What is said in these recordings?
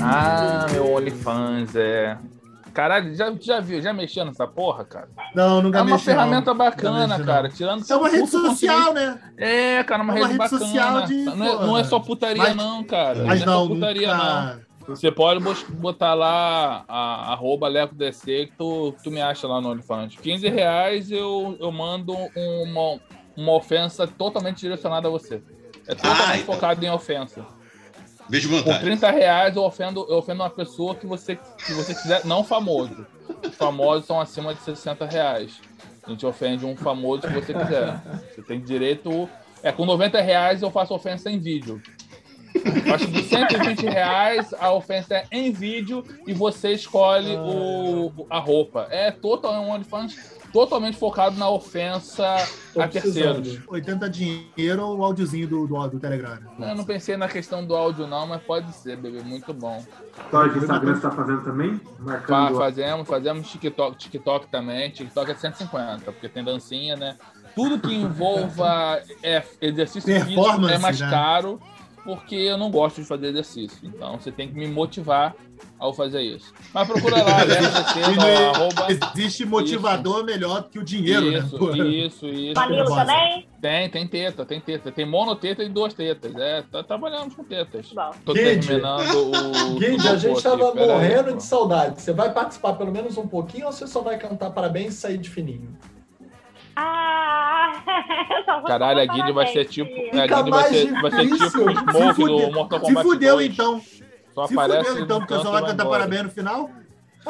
Ah, meu OnlyFans, é. Caralho, já, já viu, já mexeu nessa porra, cara? Não, nunca É uma mexi, ferramenta não. bacana, Nunca mexi, cara. Tirando Isso é uma rede social, né? É, cara, uma, É uma rede, rede bacana. social de- não, é, não é só putaria, Mas- não, cara. Mas não é só putaria, não. Você pode botar lá a, arroba LecoDC que tu, tu me acha lá no OnlyFans. 15 reais eu, eu mando uma, uma ofensa totalmente direcionada a você. É totalmente Ah, então. focado em ofensa. Vejo vantagem. 30 reais eu ofendo, eu ofendo uma pessoa que você, que você quiser, não famoso. Os famosos são acima de 60 reais. A gente ofende um famoso que você quiser. Você tem direito. É, com 90 reais eu faço ofensa em vídeo. A partir de 120 reais, a ofensa é em vídeo e você escolhe o, a roupa. É total, é um OnlyFans totalmente focado na ofensa Tô a terceiros. precisando. 80 dinheiro o áudiozinho do, do, do Telegram. Eu não pensei na questão do áudio, não, mas pode ser, bebê. Muito bom. Stories do Instagram você tá fazendo também? Marcando. fazemos, fazemos TikTok, TikTok também. TikTok é 150, porque tem dancinha, né? Tudo que envolva é, exercício físico é mais né? caro, porque eu não gosto de fazer exercício. Então você tem que me motivar ao fazer isso. Mas procura lá, arroba. existe motivador melhor do que o dinheiro, Isso, né? isso, isso. Bosta. também? Tem, tem teta, tem teta. Tem monoteta e duas tetas. É, tá, trabalhamos com tetas. Tô Guide. terminando o. Guide, a gente aqui, tava aí, morrendo pô. de saudade. Você vai participar pelo menos um pouquinho ou você só vai cantar parabéns e sair de fininho? Ah, Caralho, a Guide vai ser tipo. A Guide vai ser, vai ser tipo o Se Smoke do Mortal se Kombat fudeu 2. então. Só Se aparece fudeu então, porque vai e cantar parabéns no final.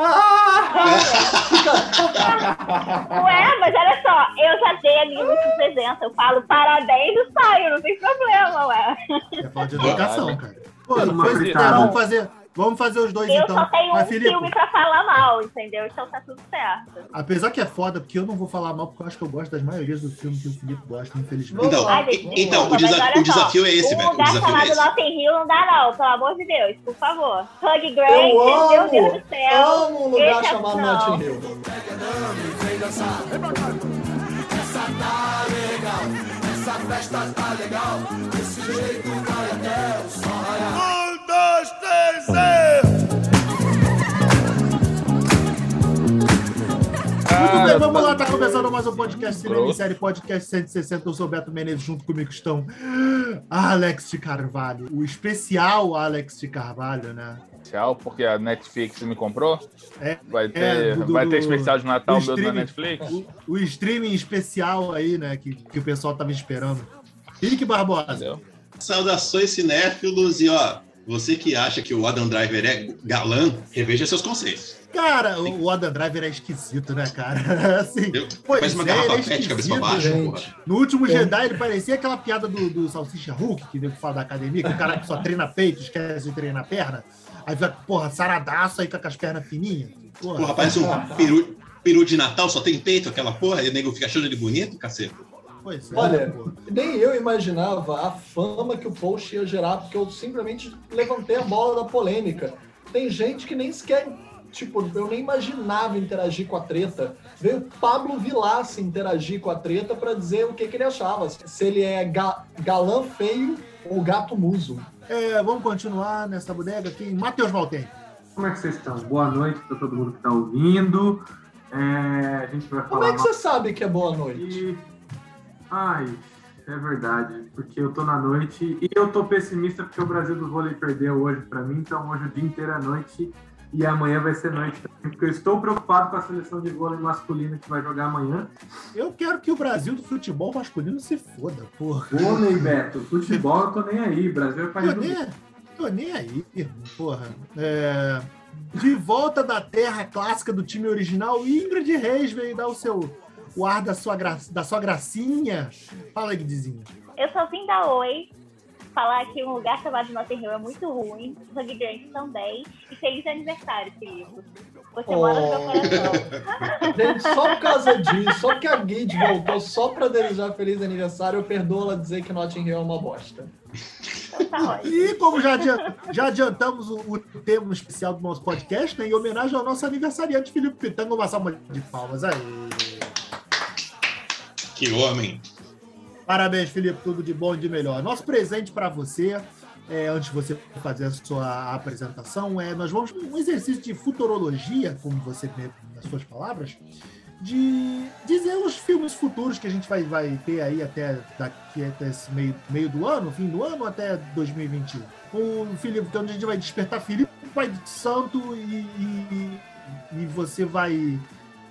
Ué, mas olha só, eu já dei ali muita presença. Eu falo parabéns e saio, não tem problema, ué. É falta de educação, cara. Pô, não foi tá, vamos fazer. Vamos fazer os dois Eu então. só tenho Mas, um Filipe, filme pra falar mal, entendeu? Então tá tudo certo. apesar que é foda, porque eu não vou falar mal, porque eu acho que eu gosto das maiorias dos filmes que o Felipe gosta, infelizmente. Então, Ai, então o, desa- o desafio só, é esse, um velho. O lugar desafio é chamado. Notting Hill não dá não, pelo amor de Deus, por favor. Hug Grant, Eu meu Deus amo, do céu. amo um lugar é- chamado não. Notting Hill. Muito bem, Ah, vamos tá- lá, tá começando mais um podcast Cinema em. Série Podcast 160. Eu sou o Beto Menezes, junto comigo estão Alex de Carvalho, o especial Alex de Carvalho, né? Especial, porque a Netflix me comprou? É, Vai ter, é, do- do- vai ter especial de Natal meu na streaming. Netflix? O, o streaming especial aí, né, que, que o pessoal tava esperando. Henrique Barbosa. Entendeu? Saudações cinéfilos e ó, você que acha que o Adam Driver é galã, reveja seus conceitos. Cara, o o Adam Driver é esquisito, né, cara? Assim, Eu, pois parece uma é, garrafa é pet, cabeça pra baixo, gente. porra. No último É. Jedi, ele parecia aquela piada do, do Salsicha Hulk, que nego fala da academia, que o cara que só treina peito, esquece de treinar perna. Aí fica, porra, saradaço aí com as pernas fininhas. Porra. Porra, parece um peru, peru de Natal, só tem peito, aquela porra, e o nego fica achando ele bonito, cacete. Pois é, Olha, nem eu imaginava a fama que o post ia gerar, porque eu simplesmente levantei a bola da polêmica. Tem gente que nem sequer, tipo, eu nem imaginava interagir com a treta. Veio Pablo Vilaça interagir com a treta pra dizer o que, que ele achava. Se ele é ga- galã feio ou gato muso. É, vamos continuar nessa bodega aqui. Matheus Valtem. Como é que vocês estão? Boa noite para todo mundo que está ouvindo. É, a gente vai Como falar. é que você sabe que é boa noite? Ai, é verdade, porque eu tô na noite e eu tô pessimista porque o Brasil do vôlei perdeu hoje pra mim, então hoje o dia inteiro é noite e amanhã vai ser noite também, porque eu estou preocupado com a seleção de vôlei masculina que vai jogar amanhã. Eu quero que o Brasil do futebol masculino se foda, porra. Vôlei, Beto, futebol eu tô nem aí, Brasil é país Tô do nem, tô nem aí, irmão, porra. É, de volta da terra clássica do time original, Ingrid Reis veio dar o seu o ar da sua, gra, da sua gracinha. Fala, Guidizinho. Eu só vim dar oi, falar que um lugar chamado Notting Hill é muito ruim, Hug Grant também, e feliz aniversário, Filipe. Você mora no meu Oh. coração. Gente, só por causa disso, só porque a Guide voltou só pra desejar feliz aniversário, eu perdoo ela dizer que Notting Hill é uma bosta. Tá ótimo. E como já, já adiantamos o, o tema especial do nosso podcast, né, em homenagem ao nosso aniversariante Felipe Pitanga, uma salva de palmas aí. Que homem. Parabéns, Felipe, tudo de bom e de melhor. Nosso presente para você, é, antes de você fazer a sua apresentação, é nós vamos um exercício de futurologia, como você vê nas suas palavras, de dizer os filmes futuros que a gente vai, vai ter aí até daqui até esse meio, meio do ano, fim do ano, até 2021. O Felipe, então a gente vai despertar Felipe, Pai de Santo, e, e, e você vai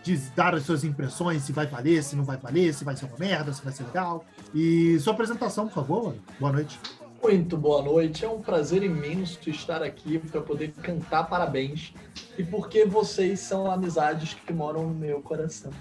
diz- dar as suas impressões, se vai valer, se não vai valer, se vai ser uma merda, se vai ser legal. E sua apresentação, por favor. mano. Boa noite. Muito boa noite, é um prazer imenso estar aqui para poder cantar parabéns e porque vocês são amizades que moram no meu coração.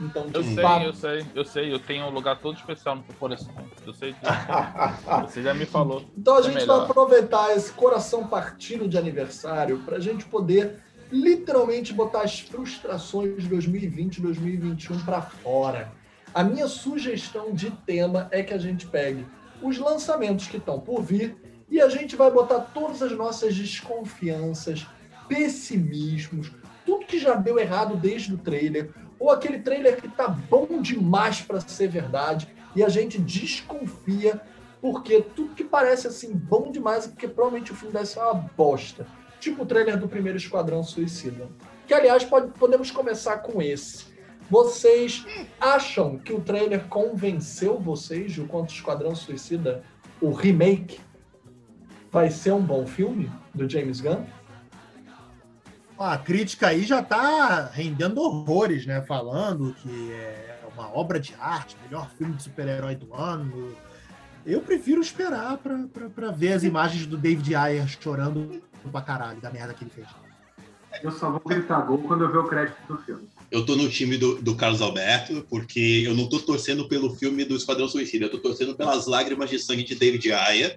Então, de Eu sei, fato, eu sei, eu sei. Eu tenho um lugar todo especial no teu coração. Eu sei disso. Você já me falou. Então a É gente melhor. vai aproveitar esse coração partido de aniversário para a gente poder literalmente botar as frustrações de 2020 e 2021 para fora. A minha sugestão de tema é que a gente pegue os lançamentos que estão por vir e a gente vai botar todas as nossas desconfianças, pessimismos, tudo que já deu errado desde o trailer, ou aquele trailer que tá bom demais para ser verdade e a gente desconfia porque tudo que parece assim bom demais é porque provavelmente o filme deve ser uma bosta. Tipo o trailer do primeiro Esquadrão Suicida. Que, aliás, pode- podemos começar com esse. Vocês acham que o trailer convenceu vocês de o quanto Esquadrão Suicida, o remake, vai ser um bom filme do James Gunn? A crítica aí já tá rendendo horrores, né? Falando que é uma obra de arte, melhor filme de super-herói do ano. Eu prefiro esperar pra ver as imagens do David Ayer chorando pra caralho da merda que ele fez. Eu só vou gritar gol quando eu ver o crédito do filme. Eu tô no time do, do Carlos Alberto, porque eu não tô torcendo pelo filme do Esquadrão Suicida, eu tô torcendo pelas lágrimas de sangue de David Ayer,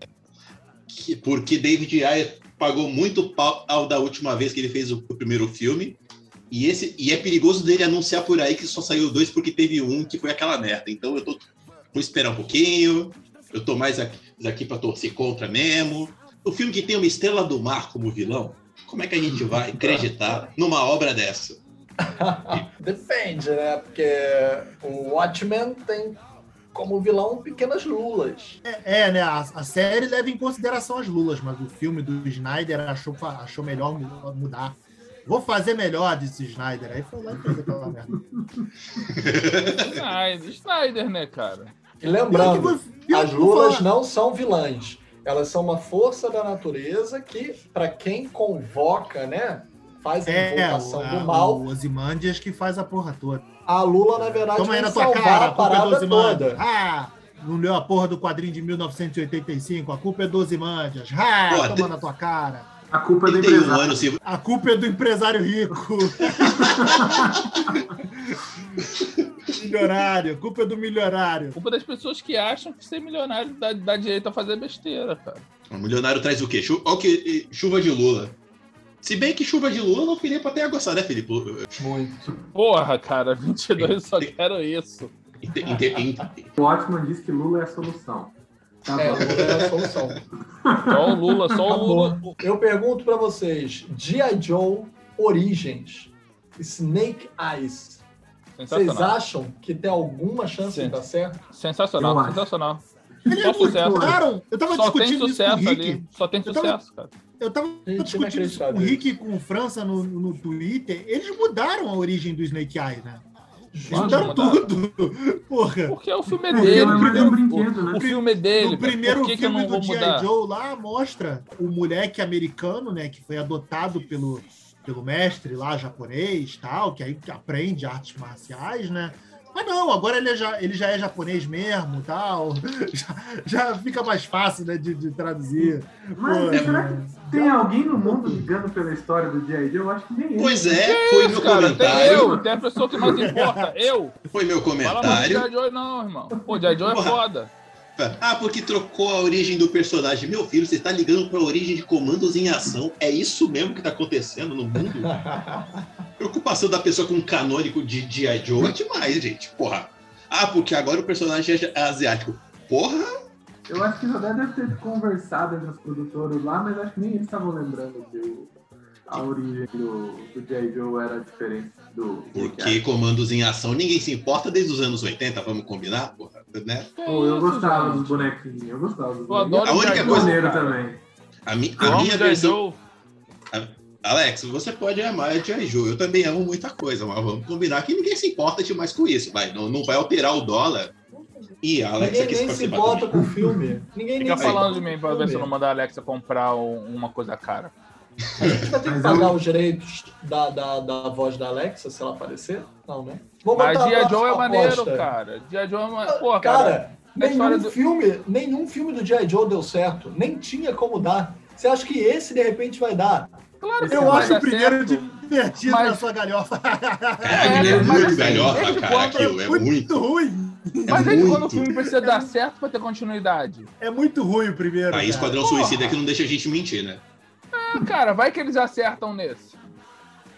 que- porque David Ayer pagou muito pau ao da última vez que ele fez o, o primeiro filme, e, esse, e é perigoso dele anunciar por aí que só saiu dois porque teve um que foi aquela merda. Então eu tô, vou esperar um pouquinho, eu tô mais aqui, aqui para torcer contra mesmo. O filme que tem uma estrela do mar como vilão, como é que a gente vai acreditar numa obra dessa? Depende, né? Porque o Watchmen tem como vilão pequenas lulas. É, é, né? A, a série leva em consideração as lulas, mas o filme do Snyder achou, achou melhor mu- mudar. Vou fazer melhor, disse Snyder. Aí foi lá e fez aquela merda. Snyder, Snyder, né, cara? E lembrando, as lulas falar. não são vilãs. Elas são uma força da natureza que, para quem convoca, né? Faz a É, invocação o, do mal. o Ozymandias que faz a porra toda. A Lula, na verdade, Toma aí na tua cara, a a culpa é Ozymandias. toda. Ah, não leu a porra do quadrinho de 1985, a culpa é do Ozymandias. Ah, Pô, toma tem- na tua cara. A culpa é do 31 empresário. anos, se, A culpa é do empresário rico. milionário, culpa é do milionário. Culpa das pessoas que acham que ser milionário dá, dá direito a fazer besteira, cara. O milionário traz o quê? Chu que, chuva de Lula. Se bem que chuva de Lula não Felipe até ia gostar, né, Felipe? Muito. Porra, cara, 22 eu só quero isso. O Watchman diz que Lula é a solução. Tá É, bom. Lula é a solução. Só o Lula, só o Lula. Eu pergunto pra vocês: G.I. Joe Origins, Snake Eyes. Vocês acham que tem alguma chance Sim. de dar certo? Sensacional, sensacional. Eles Só sucesso. mudaram. Eu tava Só tem discutindo isso com o sucesso Rick. ali. Só tem Eu tava- sucesso, cara. Eu tava Gente, discutindo isso com o Rick e com o França no, no Twitter. Eles mudaram a origem do Snake Eye, né? Mudaram tudo. Porra. Porque o filme é dele. é um primeiro- brinquedo, né? O filme é dele. No primeiro que, que filme vou do G.I. Joe lá mostra o moleque americano, né, que foi adotado pelo, pelo mestre lá japonês, tal, que aí aprende artes marciais, né? Mas não, agora ele, é já, ele já é japonês mesmo, tal. Já, já fica mais fácil, né, de, de traduzir. Mas Pô, será né? que tem alguém no mundo ligando pela história do. Joe? Eu acho que nem ele. Pois é, foi meu Cara, tem comentário. eu, tem a pessoa que mais importa. Eu. Foi meu Fala mais do comentário. G.I. Joe não, irmão. Pô, G.I. Joe é foda. Ah, porque trocou a origem do personagem. Meu filho, você está ligando para a origem de comandos em ação. É isso mesmo que está acontecendo no mundo? Preocupação da pessoa com um canônico de G.I. Joe é demais, gente. Porra. Ah, porque agora o personagem é asiático. Porra! Eu acho que já deve ter conversado entre os produtores lá, mas acho que nem eles estavam lembrando o- a origem do, do J. Joe era diferente do. Porque comandos em ação ninguém se importa desde os anos 80, vamos combinar? Porra, né? Pô, eu Isso, gostava gente. dos bonequinhos, eu gostava dos Eu bonequinhos. adoro A única G.I. coisa- também. A, mi- a minha G.I. versão. Alex, você pode amar a G.I. Joe. Eu também amo muita coisa, mas vamos combinar que ninguém se importa demais com isso. Vai, não, não vai alterar o dólar. E a Alexa Ninguém nem se também. com o filme. Ninguém Fica nem falando de mim pra ver se eu não mandar a Alexa comprar um- uma coisa cara. A gente vai ter que Mas pagar eu- os direitos da, da, da voz da Alexa se ela aparecer? Não, né? Vou Mas botar a G.I. Joe é maneiro, cara. G.I. Joe é maneiro. Pô, cara. Cara, nenhum, do- filme, nenhum filme do G.I. Joe deu certo. Nem tinha como dar. Você acha que esse, de repente, vai dar? Claro que Eu acho o primeiro certo. divertido Mas- na sua galhofa. É, é, mas muito assim, desde cara, aquilo. É muito, muito. ruim. Mas é aí quando o filme precisa dar certo pra ter continuidade. É muito ruim o primeiro. Aí. Esquadrão. Suicida que não deixa a gente mentir, né? Ah, cara, vai que eles acertam nesse.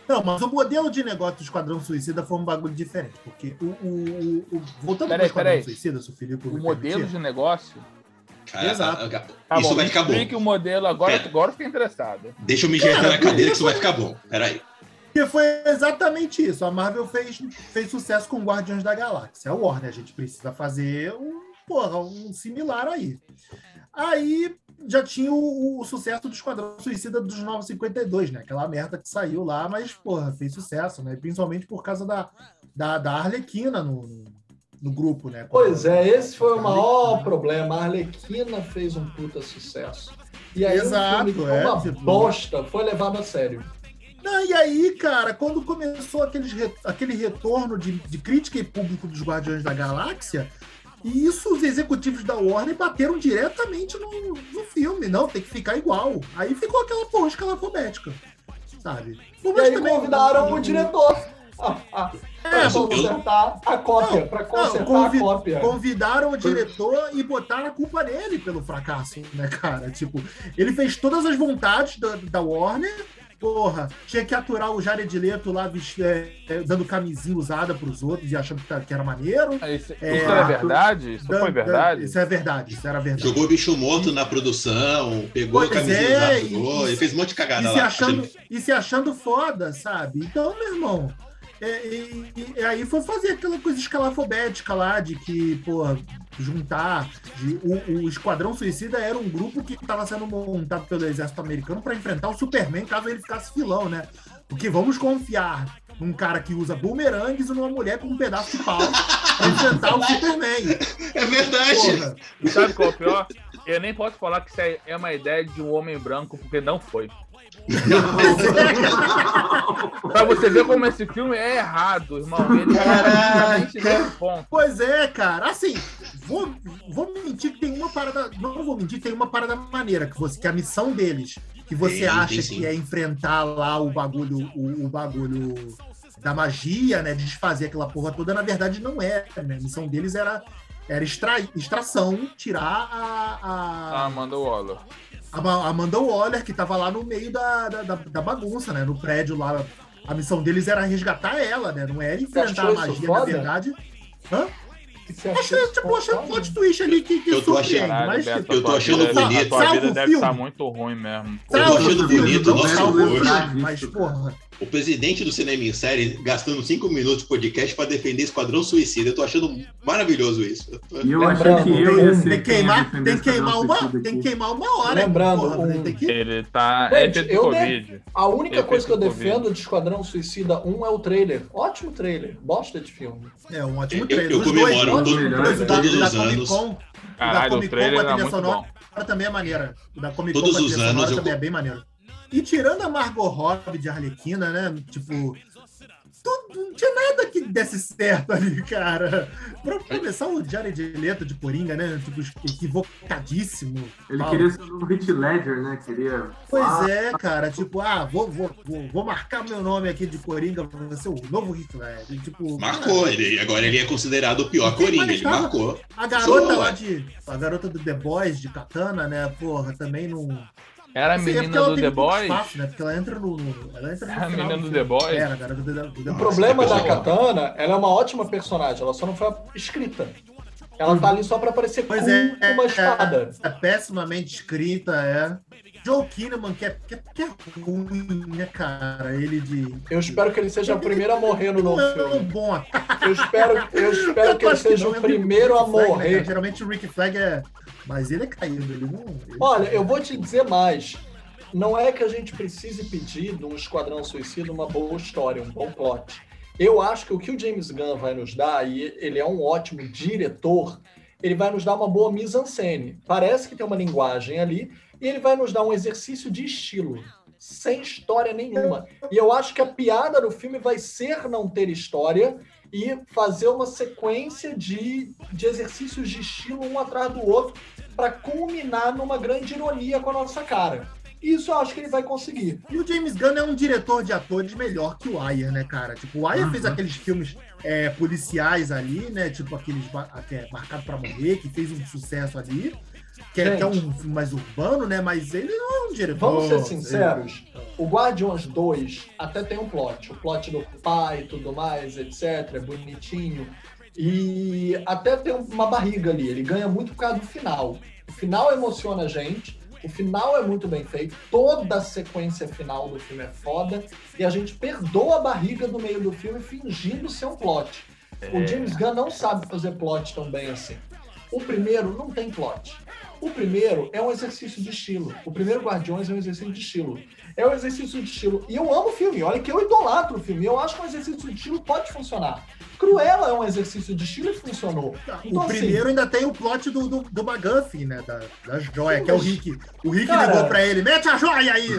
Não, mas o modelo de negócio do Esquadrão Suicida foi um bagulho diferente. Porque o. o, o- o- voltando Peraí, pro Esquadrão peraí. Suicida, se o Felipe O me modelo permitir. de negócio. Cara, Exato. a- a- Tá isso bom, vai ficar bom. explique o modelo agora, Pera. agora eu fiquei interessado. Deixa eu me enxergar na cadeira que isso vai ficar bom. Peraí. Porque foi exatamente isso. A Marvel fez, fez sucesso com Guardiões da Galáxia. A Warner, a gente precisa fazer um, porra, um similar aí. Aí já tinha o, o sucesso do Esquadrão Suicida dos 952, né? Aquela merda que saiu lá, mas, porra, fez sucesso, né? Principalmente por causa da, da, da Arlequina no, no, grupo, né? Pois é, esse foi o maior problema. A Arlequina fez um puta sucesso. E aí Exato, é, uma tipo- bosta, foi levado a sério. Não, e aí, cara, quando começou aqueles re- aquele retorno de, de crítica e público dos Guardiões da Galáxia, e isso os executivos da Warner bateram diretamente no, no filme. Não, tem que ficar igual. Aí ficou aquela porra escalafobética, sabe? Por E aí também- convidaram o diretor a, a, É, consertar a cópia, Não, pra não, consertar convi- a cópia. Convidaram o diretor e botaram a culpa nele pelo fracasso, né, cara? Tipo, ele fez todas as vontades da, da Warner. Porra, tinha que aturar o Jared Leto lá é, é, dando camisinha usada pros outros e achando que, tá- que era maneiro. Ah, Isso, É, isso era verdade? Isso Dan- foi verdade? Isso é verdade, isso era verdade. Jogou bicho morto na produção, pegou a Pois camisinha é, usada, e- jogou, ele fez um monte de cagada e se, lá. achando, achando- e se achando foda, sabe? Então, meu irmão. É, e, e- e aí foi fazer aquela coisa escalafobética lá de que, porra, juntar. de- o, o Esquadrão Suicida era um grupo que estava sendo montado pelo exército americano para enfrentar o Superman caso ele ficasse filão, né? Porque vamos confiar num cara que usa bumerangues e numa mulher com um pedaço de pau pra enfrentar o Superman. É verdade! Porra. E sabe qual é o pior? Eu nem posso falar que isso é- é uma ideia de um homem branco, porque não foi. Pra você ver como esse filme é errado, irmão. Ele é ponto. Pois é, cara. Assim, vou, vou mentir que tem uma parada. Não vou mentir que tem uma parada maneira que, você, que a missão deles, que você Tem, acha tem que é enfrentar lá o bagulho, o, o bagulho da magia, né? Desfazer aquela porra toda, na verdade não é, né? A missão deles era, era extrair, extração, tirar a, Ah, a, manda o Waller. A Ma- Amanda Waller, que tava lá no meio da, da, da- bagunça, né? No prédio lá. A missão deles era resgatar ela, né? Não era enfrentar a magia, na verdade. Hã? Achei, tipo, achei um plot twist ali que, que Eu tô achando- Caralho, mas, Beto, tipo, a eu tô achando vida- bonito. A tua vida deve estar muito ruim mesmo. Eu tô achando bonito, o mas, porra, O presidente do Cinema em Série gastando cinco minutos de podcast pra defender Esquadrão Suicida. Eu tô achando maravilhoso isso. E eu Lembrando, achei que eu ia tem- ser tem que queimar, tem que queimar uma, tem que queimar uma hora. Lembrando, porra, um- tem que... Ele tá. É Gente, de eu Covid. A única coisa que eu defendo de Esquadrão Suicida 1 é o trailer. Ótimo trailer. Bosta de filme. É um ótimo trailer. eu comemoro dois, todo- os dois, o da, todos os Comic anos. Con, o da Caralho, o Comic Con trailer era muito sonora bom. também é maneira. Da Comic Con Todos com a os trilha anos sonora eu também é bem maneiro. E tirando a Margot Robbie de Arlequina, né? Tipo, tudo, não tinha nada que desse certo ali, cara. Pra começar, o Jared Leto de Coringa, né? Tipo, equivocadíssimo. Ele Mal. queria ser o novo Hit Ledger, né? Queria. Pois Ah, é, cara. Tipo, ah, vou, vou, vou, vou marcar meu nome aqui de Coringa pra ser o novo Hitler. E, Tipo, Marcou, ele, agora ele é considerado o pior Coringa, ele tava- marcou. A garota Sou, lá de. A garota do The Boys, de Katana, né? Porra, também não. Era a Assim, é menina do The Boys? espaço, né? Porque ela entra no. Ela entra no Era a final menina do. The Boys? Era, a garota do, The- do The O problema da. Katana, ela é uma ótima personagem, ela só não foi escrita. Ela tá ali só pra parecer Pois cool é, com uma espada. É pessimamente escrita, é. Joe Kinnaman, que é, que é, que é ruim, né, cara? Ele de. Eu espero que ele seja o primeiro a morrer no novo Não é um filme. bom ator. Eu espero, eu espero que ele seja não, o é primeiro a Rick Flag, né, morrer. Geralmente o Rick Flag é. Mas ele é caído, ele não. ele- Olha, eu vou te dizer mais. Não é que a gente precise pedir de um Esquadrão Suicida uma boa história, um bom plot. Eu acho que o que o James Gunn vai nos dar, e ele é um ótimo diretor, ele vai nos dar uma boa mise-en-scène. Parece que tem uma linguagem ali, e ele vai nos dar um exercício de estilo, sem história nenhuma. E eu acho que a piada do filme vai ser não ter história e fazer uma sequência de, de exercícios de estilo um atrás do outro para culminar numa grande ironia com a nossa cara. Isso eu acho que ele vai conseguir. E o James Gunn é um diretor de atores melhor que o Ayer, né, cara? Tipo, o Ayer Uhum. fez aqueles filmes é, policiais ali, né? Tipo aqueles ba- que é Marcado pra Morrer, que fez um sucesso ali. Que é, que é um filme mais urbano, né? Mas ele não é um diretor. Vamos ser sinceros, o Guardiões 2 até tem um plot. O plot do pai e tudo mais, etc. É bonitinho. E até tem uma barriga ali. Ele ganha muito por causa do final. O final emociona a gente. O final é muito bem feito. Toda a sequência final do filme é foda. E a gente perdoa a barriga do meio do filme fingindo ser um plot. O James Gunn não sabe fazer plot tão bem assim. O primeiro não tem plot. O primeiro é um exercício de estilo. O primeiro Guardiões é um exercício de estilo. É um exercício de estilo. E eu amo o filme. Olha que eu idolatro o filme. Eu acho que um exercício de estilo pode funcionar. Cruella é um exercício de estilo e funcionou. Então, o assim, primeiro ainda tem o plot do, do, do McGuffin, né? Da, da joia, Sim, que é o Rick. O Rick Cara- ligou pra ele, mete a joia aí!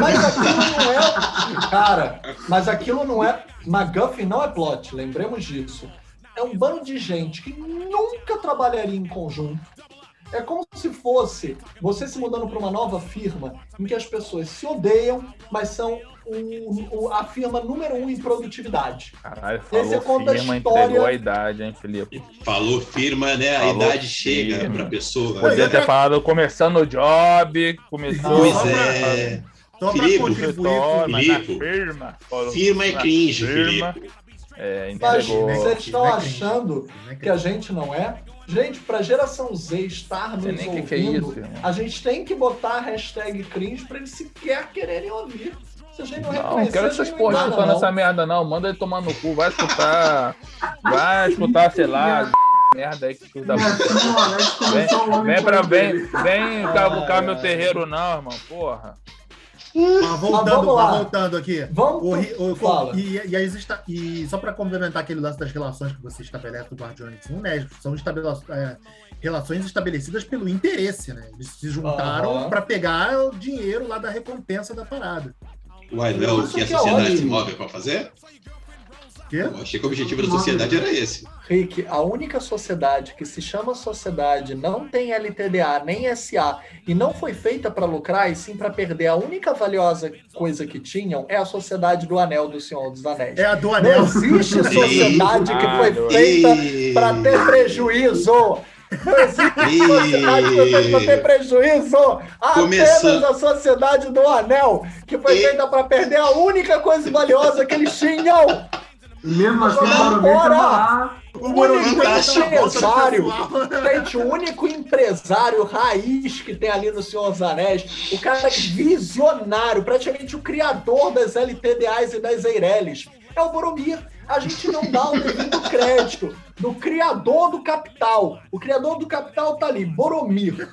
Mas aquilo não é. Cara, mas aquilo não é. McGuffin não é plot, lembremos disso. É um bando de gente que nunca trabalharia em conjunto. É como se fosse você se mudando para uma nova firma em que as pessoas se odeiam, mas são o- o- a firma número um em produtividade. Caralho, Esse é falou conta a firma, história- entregou a idade, hein, Felipe? Falou firma, né? A Falou idade chega firma. pra pessoa. Podia ter falado começando o job, começou Pois é. Só Filipe, Filipe. firma. Firma é cringe, firma, Felipe. É, Mas vocês estão é cringe. achando né, que a gente não é? Gente, pra geração Z estar nos que, ouvindo, que é isso, a gente tem que botar a hashtag cringe pra eles sequer quererem ouvir. Se a gente não, Não, quero essas porra escutando essa merda, não. Manda ele tomar no cu. Vai escutar. Vai escutar, sei lá, merda aí que tu dá. O Vem, vem pra vem, vem cavucar meu terreiro, não, irmão. Porra. Mas voltando, voltando aqui. Vamos, O, o- fala. e, e, aí está- e só para complementar aquele lance das relações que você estabelece do Guardiões 1, né? São estabele- é, relações estabelecidas pelo interesse, né? Eles se juntaram Aham. para pegar o dinheiro lá da recompensa da parada. Uai, não é o que a é sociedade se ótimo. move pra fazer? Quê? Eu achei que o objetivo da sociedade era esse. Rick, a única sociedade que se chama sociedade não tem LTDA nem SA e não foi feita para lucrar e sim para perder. A única valiosa coisa que tinham é a sociedade do Anel do Senhor dos Anéis. É a do Não Anel. existe sociedade que foi feita para ter prejuízo. Não existe sociedade que foi feita para ter prejuízo. Apenas Começando- a sociedade do Anel, que foi feita para perder a única coisa valiosa que eles tinham. Mesmo assim, o lá. O Morumbi tá empresário. Gente, o único empresário raiz que tem ali no Senhor dos Anéis, o cara visionário, praticamente o criador das LTDAs e das Eireles, é o Boromir. A gente não dá o devido crédito do criador do capital. O criador do capital tá ali, Boromir.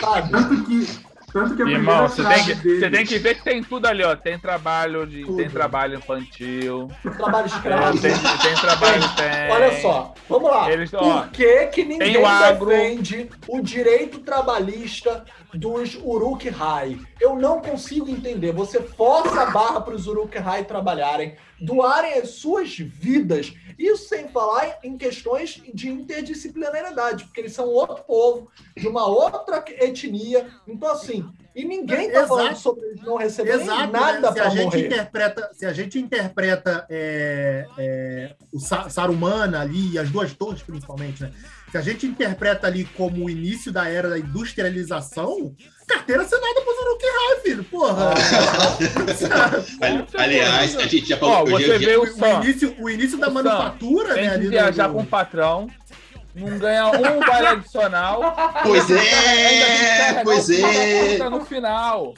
Sabe? Tanto que, tanto que a Irmão, primeira você tem, que, você tem que ver que tem tudo ali, ó. Tem trabalho de. Tudo. Tem trabalho infantil. Trabalho escravo. tem, tem trabalho. Tem. Olha só, Vamos lá. Eles, ó, Por que, que ninguém defende o direito trabalhista dos Uruk Hai? Eu não consigo entender. Você força a barra para os Uruk Hai trabalharem, doarem as suas vidas. Isso sem falar em questões de interdisciplinariedade, porque eles são outro povo, de uma outra etnia. Então, assim, e ninguém tá Exato. falando sobre eles não receberem Exato, nada né? se, a para gente morrer. interpreta, se a gente interpreta é, é, o Sa- Saruman ali, e as duas torres principalmente, né? Se a gente interpreta ali como o início da era da industrialização, carteira assinada pro Uruk-hai, filho, porra. Ali- Aliás, a gente já falou Ó, que você é o o, início, o início da O Sam, manufatura, Tem né? que ali do- viajar do- com o patrão, não ganha um vale adicional. Pois é, pois da é. no final.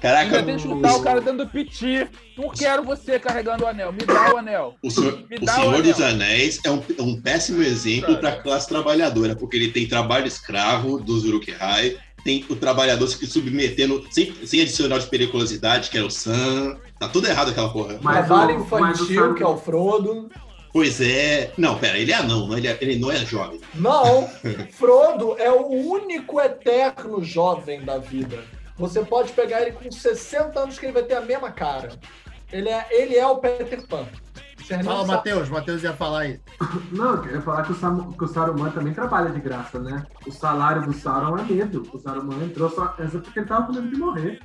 Caraca, Ainda tem que chutar o cara dentro do piti. Não quero você carregando o anel. Me dá o anel. O Senhor, o Senhor o dos anel. Anéis é um, um péssimo exemplo para a classe trabalhadora, porque ele tem trabalho escravo dos Uruk-hai, tem o trabalhador se submetendo sem, sem adicional de periculosidade, que é o Sam. Tá tudo errado aquela porra. Mas Trabalho o- mas o infantil, Saruman- que é o Frodo. Pois é. Não, pera, ele é anão, não, ele, é- ele não é jovem. Não, Frodo é o único eterno jovem da vida. Você pode pegar ele com 60 anos que ele vai ter a mesma cara. Ele é, ele é o Peter Pan. Fala. Matheus. Matheus ia falar aí. Não, eu ia falar que o, Sam, que o Saruman também trabalha de graça, né? O salário do Sauron é medo. O Saruman entrou só é só porque ele tava com medo de morrer.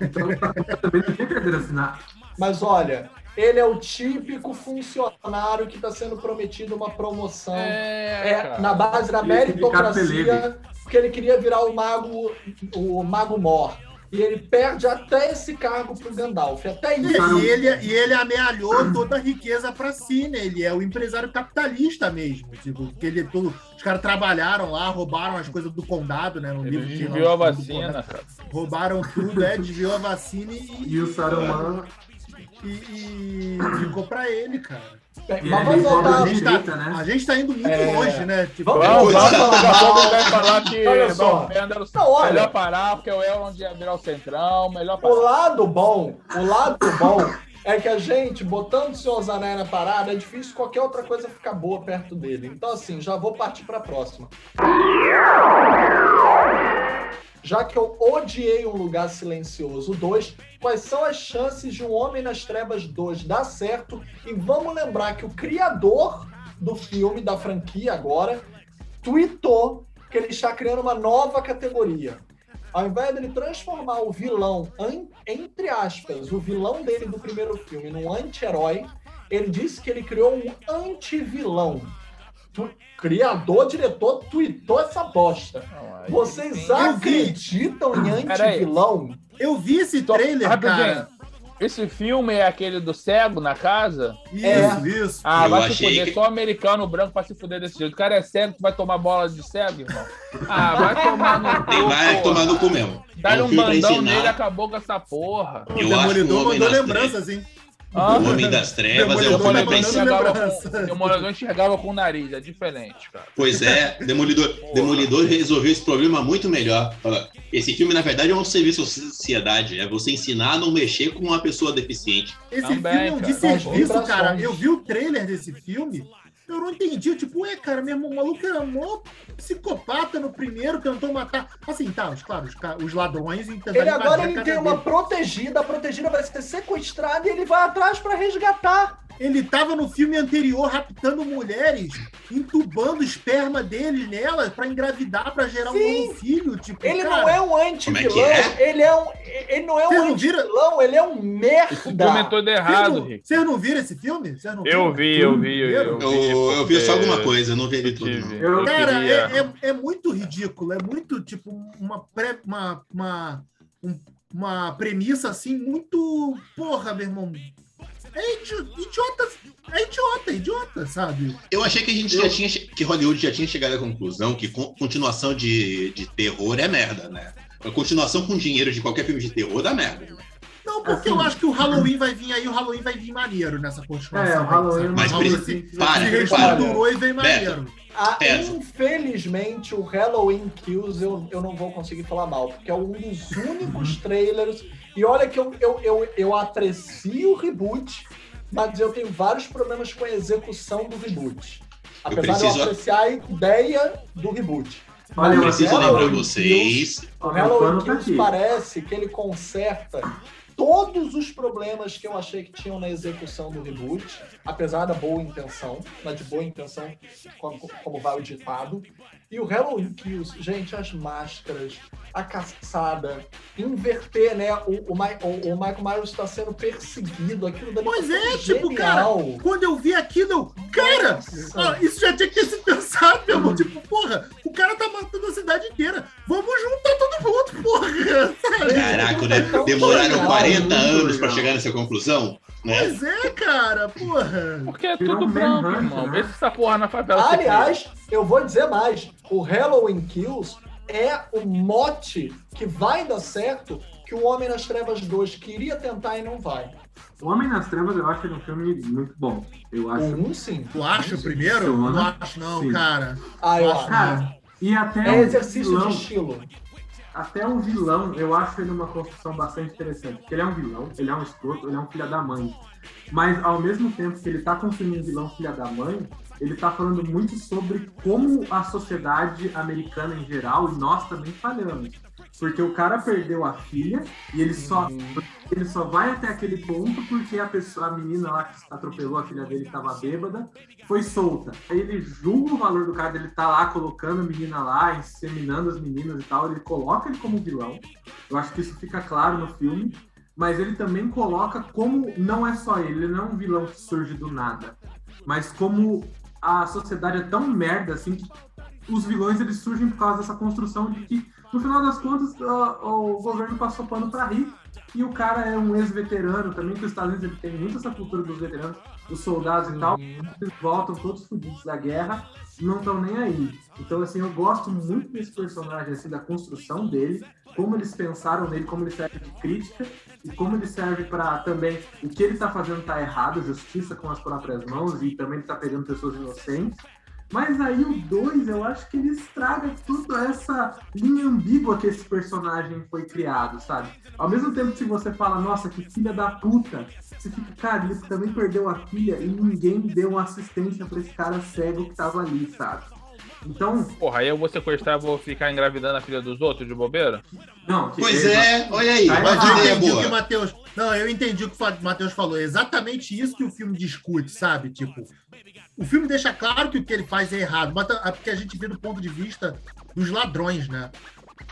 Então o Saruman também não tinha carteira assinada. Mas olha, ele é o típico funcionário que está sendo prometido uma promoção. É, É, na base da meritocracia, porque ele queria virar o mago, o mago Mor. E ele perde até esse cargo pro Gandalf. Até E, isso. E ele, e ele amealhou toda a riqueza pra si, né? Ele é o empresário capitalista mesmo. Tipo, que ele, todo, os caras trabalharam lá, roubaram as coisas do condado, né? No Ele livro desviou a vacina. Roubaram tudo, é, desviou a vacina e, E o Saruman. E- e ficou pra ele, cara. E mas vamos voltar. A gente, direita, tá, né? a gente tá indo muito É. longe, né? Tipo, Vamos- Vamos, Pois vamos, é. daqui a pouco ele vai falar que Olha só. O Não, olha. melhor parar, porque o Elrond ia virar o centrão, melhor O parar. lado bom, o lado bom é que a gente, botando o Senhor Zané na parada, é difícil qualquer outra coisa ficar boa perto dele. Então, assim, já vou partir para a próxima. Já que eu odiei Um Lugar Silencioso 2, quais são as chances de Um Homem nas Trevas 2 dar certo? E vamos lembrar que o criador do filme, da franquia agora, tweetou que ele está criando uma nova categoria. Ao invés dele transformar o vilão, entre aspas, o vilão dele do primeiro filme num anti-herói, ele disse que ele criou um anti-vilão. Tu- Criador, diretor, tweetou essa bosta. Não, Vocês acreditam em anti-vilão? eu vi esse trailer, rapidinho. cara. Esse filme é aquele do cego na casa? Isso, É. isso. Ah, Eu vai se fuder. que- Só americano branco pra se fuder desse jeito. O cara é cego, tu vai tomar bola de cego, irmão? Ah, vai tomar no cu, Tem mais tomar no cu mesmo. Dá-lhe É um um bandão nele e acabou com essa porra. O Eu o Demolidor mandou lembranças, hein? Ah, O Homem das Trevas é o filme com, Demolidor enxergava com o nariz, é diferente, cara. Pois é, Demolidor, Demolidor resolveu esse problema muito melhor. Esse filme, na verdade, é um serviço à sociedade. É você ensinar a não mexer com uma pessoa deficiente. Esse Também, filme é um cara. desserviço, cara. Eu vi o trailer desse filme, eu não entendi. Tipo, ué, cara, meu irmão, o maluco era mó psicopata no primeiro, tentou matar. Assim, tá, os, claro, os, os ladrões Ele agora ele tem uma dele. protegida, a protegida vai ser sequestrada e ele vai atrás para resgatar. Ele tava no filme anterior raptando mulheres, entubando esperma deles nelas pra engravidar, pra gerar um Sim. novo filho. Tipo, Ele cara, não é um é anti-vilão, que é? ele é um. Ele não é um anti-vilão, ele é um Esse filme é merda. todo Vocês errado, Rick. vocês não viram esse filme? Não Eu viram? vi, eu vi, eu, vi. Eu, eu vi só alguma coisa, eu não vi ele tudo. não. Cara, queria- é, é, é muito ridículo, é muito tipo uma, pré, uma, uma, um- uma premissa assim, muito. Porra, meu irmão. É idi- idiota, é idiota, é idiota, sabe? Eu achei que a gente Eu- já tinha que Hollywood já tinha chegado à conclusão que con- continuação de, de terror é merda, né? A continuação com dinheiro de qualquer filme de terror dá merda. Não, porque Assim- eu acho que o Halloween vai vir aí, o Halloween vai vir maneiro nessa continuação. É, o Halloween Mas Halloween se- para, se para. reestruturou e vem maneiro. Ah, infelizmente, o Halloween Kills eu, eu não vou conseguir falar mal, porque é um dos únicos trailers. E olha que eu, eu, eu, eu aprecio o reboot, mas eu tenho vários problemas com a execução do reboot. Apesar de preciso- eu apreciar a ideia do reboot. Olha, Eu eu preciso lembrar vocês. O pano tá parece que ele conserta todos os problemas que eu achei que tinham na execução do reboot, apesar da boa intenção, na de boa intenção, como, como vai o ditado. E o Halloween Kills, gente, as máscaras, a caçada, inverter, né? O, o, o- o Michael Myers está sendo perseguido, aquilo dali Pois tá é, tipo, genial. Quando eu vi aquilo, eu, cara, Nossa. ó, isso já tinha que ter sido pensado, meu irmão. Tipo, porra, o cara tá matando a cidade inteira. Vamos juntar todo mundo, porra. Sabe? Caraca, né? Tão Demoraram legal, 40 muito anos pra legal. chegar nessa conclusão, né? Pois é, cara, porra. Porque é tudo branco, irmão. né? Vê se essa porra na favela. você Aliás, eu vou dizer mais. O Halloween Kills é o mote que vai dar certo que o Homem nas Trevas 2 queria tentar e não vai. O Homem nas Trevas eu acho ele um filme muito bom. Eu acho. O 1 sim. Tu acha o primeiro? Funciona. Não acho, não, Sim. cara. Ah, eu Acho acho. Cara, e até É o exercício vilão, de estilo. até o vilão, eu acho ele uma construção bastante interessante. Porque ele é um vilão, ele é um escroto, ele é um filho da mãe. Mas ao mesmo tempo que ele tá construindo um vilão filha da mãe, ele tá falando muito sobre como a sociedade americana em geral, e nós também falhamos. Porque o cara perdeu a filha e ele só, ele só vai até aquele ponto porque a pessoa, a menina lá que atropelou a filha dele que tava bêbada, foi solta. Aí ele julga o valor do cara, ele tá lá colocando a menina lá, inseminando as meninas e tal, ele coloca ele como vilão. Eu acho que isso fica claro no filme. Mas ele também coloca como não é só ele, ele não é um vilão que surge do nada. Mas como a sociedade é tão merda assim que os vilões eles surgem por causa dessa construção de que, no final das contas, o governo passou pano pra rir. E o cara é um ex-veterano também, que os Estados Unidos ele tem muito essa cultura dos veteranos, dos soldados e tal. Eles voltam todos fodidos da guerra não estão nem aí. Então, assim, eu gosto muito desse personagem, assim, da construção dele, como eles pensaram nele, como ele serve de crítica e como ele serve para também o que ele tá fazendo tá errado, justiça com as próprias mãos e também ele tá pegando pessoas inocentes. Mas aí o 2, eu acho que ele estraga toda essa linha ambígua que esse personagem foi criado, sabe? Ao mesmo tempo que você fala, nossa, que filha da puta, você fica, cara, ele também perdeu a filha e ninguém deu uma assistência pra esse cara cego que tava ali, sabe? Então, Porra, aí eu vou sequestrar, vou ficar engravidando a filha dos outros de bobeira? não, que Pois é, olha aí, Tá Mas eu entendi o que o. Matheus. Não, eu entendi o que o Matheus falou. É exatamente isso que o filme discute, sabe? Tipo, o filme deixa claro que o que ele faz é errado, mas tá- é porque a gente vê do ponto de vista dos ladrões, né?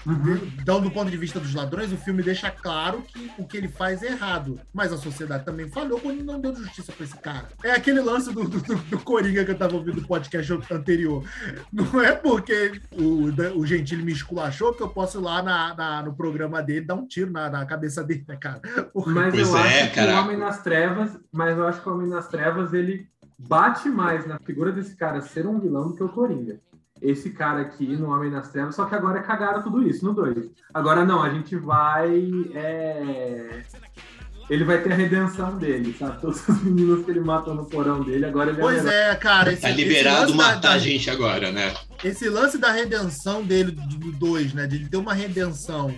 Uhum. Então, do ponto de vista dos ladrões, o filme deixa claro que o que ele faz é errado. Mas a sociedade também falhou quando não deu justiça pra esse cara. É aquele lance do, do, do- do Coringa que eu tava ouvindo no podcast anterior. Não é porque o, da- o Gentili me esculachou que eu posso ir lá na, na- no programa dele dar um tiro na, na cabeça dele, né, cara? Mas Pois eu é, acho que caraca. o Homem nas Trevas, mas eu acho que o Homem nas Trevas ele bate mais na figura desse cara ser um vilão do que o Coringa. Esse cara aqui no Homem nas Trevas, só que agora cagaram tudo isso no 2. Agora não, a gente vai. é, Ele vai ter a redenção dele, sabe? Todos os meninos que ele matou no porão dele, agora ele Pois é. é, cara. Esse, Tá liberado lance da- matar da- a gente agora, né? esse lance da redenção dele do 2, né? De ele ter uma redenção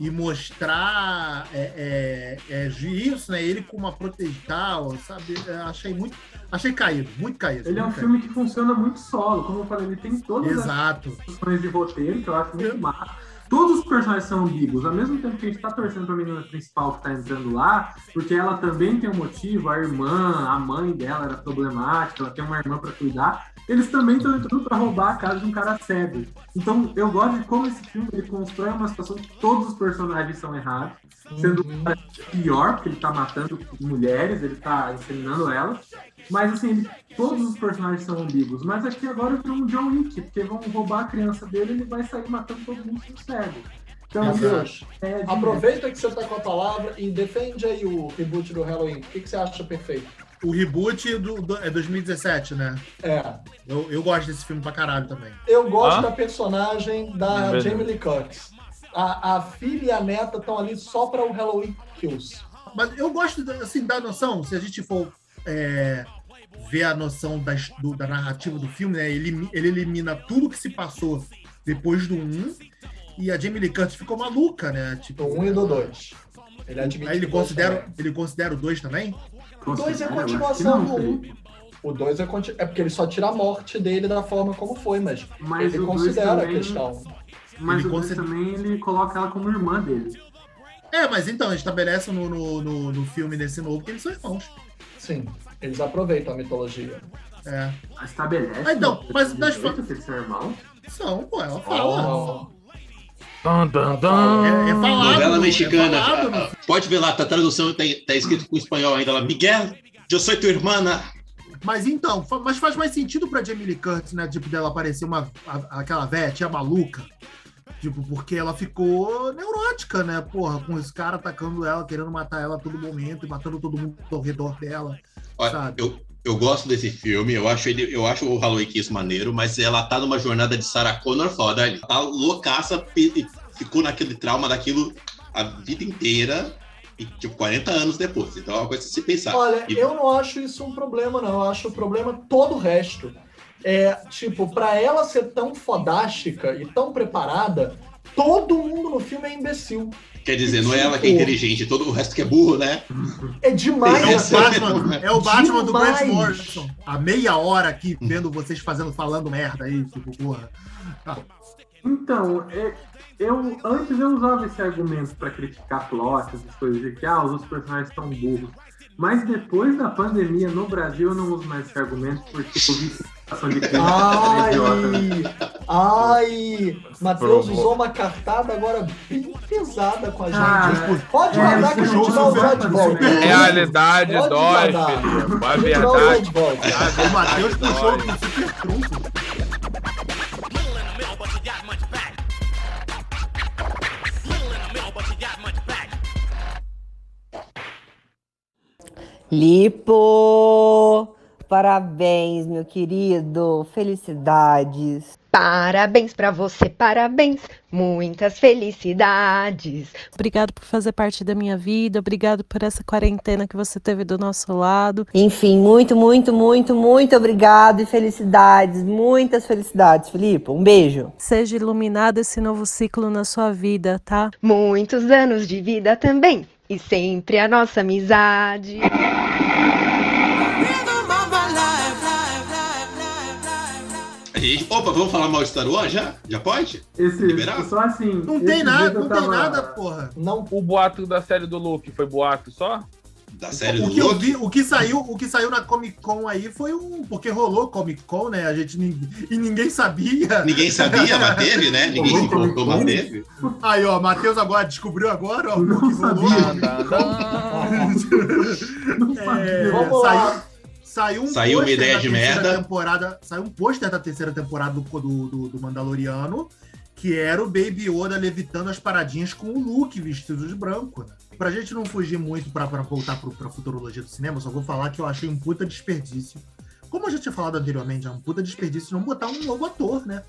e mostrar é, é, é, isso, né? Ele com uma protegital, sabe? É, achei muito. Achei caído, muito caído. Ele é um muito filme que funciona muito solo, como eu falei, ele tem caído. todas as Exato. questões de roteiro, que eu acho muito massa. Todos os personagens são ambíguos, ao mesmo tempo que a gente tá torcendo pra menina principal que tá entrando lá, porque ela também tem um motivo, a irmã, a mãe dela era problemática, ela tem uma irmã pra cuidar, eles também estão entrando pra roubar a casa de um cara cego. Então eu gosto de como esse filme ele constrói uma situação que todos os personagens são errados, sendo Uhum. pior, porque ele tá matando mulheres, ele tá inseminando elas, mas assim, ele- todos os personagens são ambíguos. Mas aqui agora virou um John Wick, porque vão roubar a criança dele e ele vai sair matando todo mundo sem cego. Então, é de- aproveita que você tá com a palavra e defende aí o reboot do Halloween. O que, que você acha perfeito? O reboot do, do- é 2017, né? É, Eu, eu gosto desse filme pra caralho também. eu gosto Ah? da personagem da Não, Jamie Lee Curtis. A, a filha e a neta estão ali só para o Halloween Kills. Mas eu gosto, da- assim, da noção, se a gente for é, ver a noção da, his- do- da narrativa do filme, né? Ele, ele elimina tudo que se passou depois do 1 e a Jamie Lee Curtis ficou maluca, né? Tipo, Do 1 e do 2. Ele ele considera, também. ele considera o 2 também? O 2 é a continuação do 1. Felipe. O 2 é, conti- é porque ele só tira a morte dele da forma como foi, mas, Mas ele considera também, a questão. Mas Ele o considera- também ele coloca ela como irmã dele. É, mas então, estabelece no, no, no, no filme desse novo que eles são irmãos. Sim, eles aproveitam a mitologia. É. Estabelece. Ah, então, mas das irmãos. São, pô, ela fala. Oh, Dun, dun, dun. É, é falado. Novela é mexicana. falado no ah, Pode ver lá, tá a tradução, tá, tá escrito com espanhol ainda lá. Miguel, eu sou tua irmã. Mas então, fa- mas faz mais sentido pra Jamie Lee Curtis, né? Tipo, dela aparecer uma, a- aquela velha, tia maluca. Tipo, porque ela ficou neurótica, né? Porra, com os caras atacando ela, querendo matar ela a todo momento e matando todo mundo ao redor dela. Olha, Sabe? eu, eu gosto desse filme, eu acho, ele, eu acho o Halloween Kiss maneiro, mas ela tá numa jornada de Sarah Connor foda. Ela tá loucaça ficou naquele trauma daquilo a vida inteira e, tipo, 40 anos depois. Então é uma coisa se pensar. Olha, E- eu não acho isso um problema, não. Eu acho o problema todo o resto. É, tipo, pra ela ser tão fodástica e tão preparada, todo mundo no filme é imbecil. Quer dizer, não é ela que é tipo- inteligente, todo o resto que é burro, né? É demais. É o essa- Batman, é o Batman do Grant. Morrison. A meia hora aqui vendo vocês fazendo, falando merda aí, tipo, porra. Então, é- eu antes eu usava esse argumento pra criticar plot, essas coisas de que ah, os personagens estão burros. Mas depois da pandemia no Brasil eu não uso mais esse argumento porque eu vi situação de Ai, idiota. ai, Matheus usou uma cartada agora bem pesada com a gente. Ah, Pode é, mandar que a gente vai usar de volta. Realidade Pode dói, mandar. filho. A verdade. O Matheus puxou o super trunfo. Lipo! Parabéns, meu querido. Felicidades. Parabéns pra você, parabéns, muitas felicidades. Obrigado por fazer parte da minha vida, obrigado por essa quarentena que você teve do nosso lado. Enfim, muito, muito, muito, muito obrigado e felicidades. Muitas felicidades, Filipe. Um beijo. Seja iluminado esse novo ciclo na sua vida, tá? Muitos anos de vida também, e sempre a nossa amizade. A gente, opa, vamos falar mal de Star Wars já? Já pode? Esse, Liberar? só assim. Não esse tem nada, não tem tava- nada, porra. Não, O boato da série do Luke foi boato só? Da série O do que, Luke? vi, o que saiu, o que saiu na Comic Con aí foi um. Porque rolou Comic Con, né? A gente e ninguém sabia. Ninguém sabia, mas teve, né? Ninguém se contou, mas teve. Aí, ó, Matheus agora descobriu agora, ó. Não o que rolou. sabia. Não sabia. É, Vamos saiu, lá. saiu um Saiu uma ideia da de terceira merda. Temporada, saiu um pôster da terceira temporada do, do, do, Mandaloriano, que era o Baby Yoda levitando as paradinhas com o Luke vestido de branco. Né? Pra gente não fugir muito pra, pra voltar pro, pra futurologia do cinema, eu só vou falar que eu achei um puta desperdício. Como eu já tinha falado anteriormente, é um puta desperdício não botar um novo ator, né?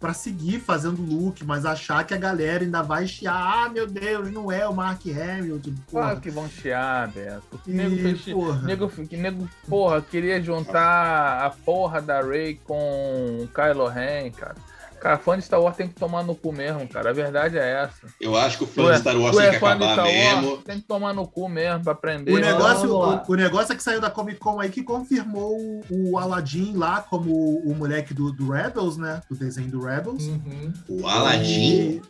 Pra seguir fazendo Luke, mas achar que a galera ainda vai chiar. Ah, meu Deus, não é o Mark Hamill. Tipo, porra. Claro que vão chiar, Beto. Que E, nego, fez, porra. nego, que nego, porra, queria juntar a porra da Rey com o Kylo Ren, cara. Cara, fã de Star Wars tem que tomar no cu mesmo, cara. A verdade é essa. Eu acho que o Tu fã é, de Star Wars tu tem que é acabar Star mesmo. Wars, tem que tomar no cu mesmo pra aprender. O negócio, o, o negócio é que saiu da Comic Con aí que confirmou o, o Aladdin lá como o, o moleque do, do Rebels, né? Do desenho do Rebels. Uhum. O Aladdin. E-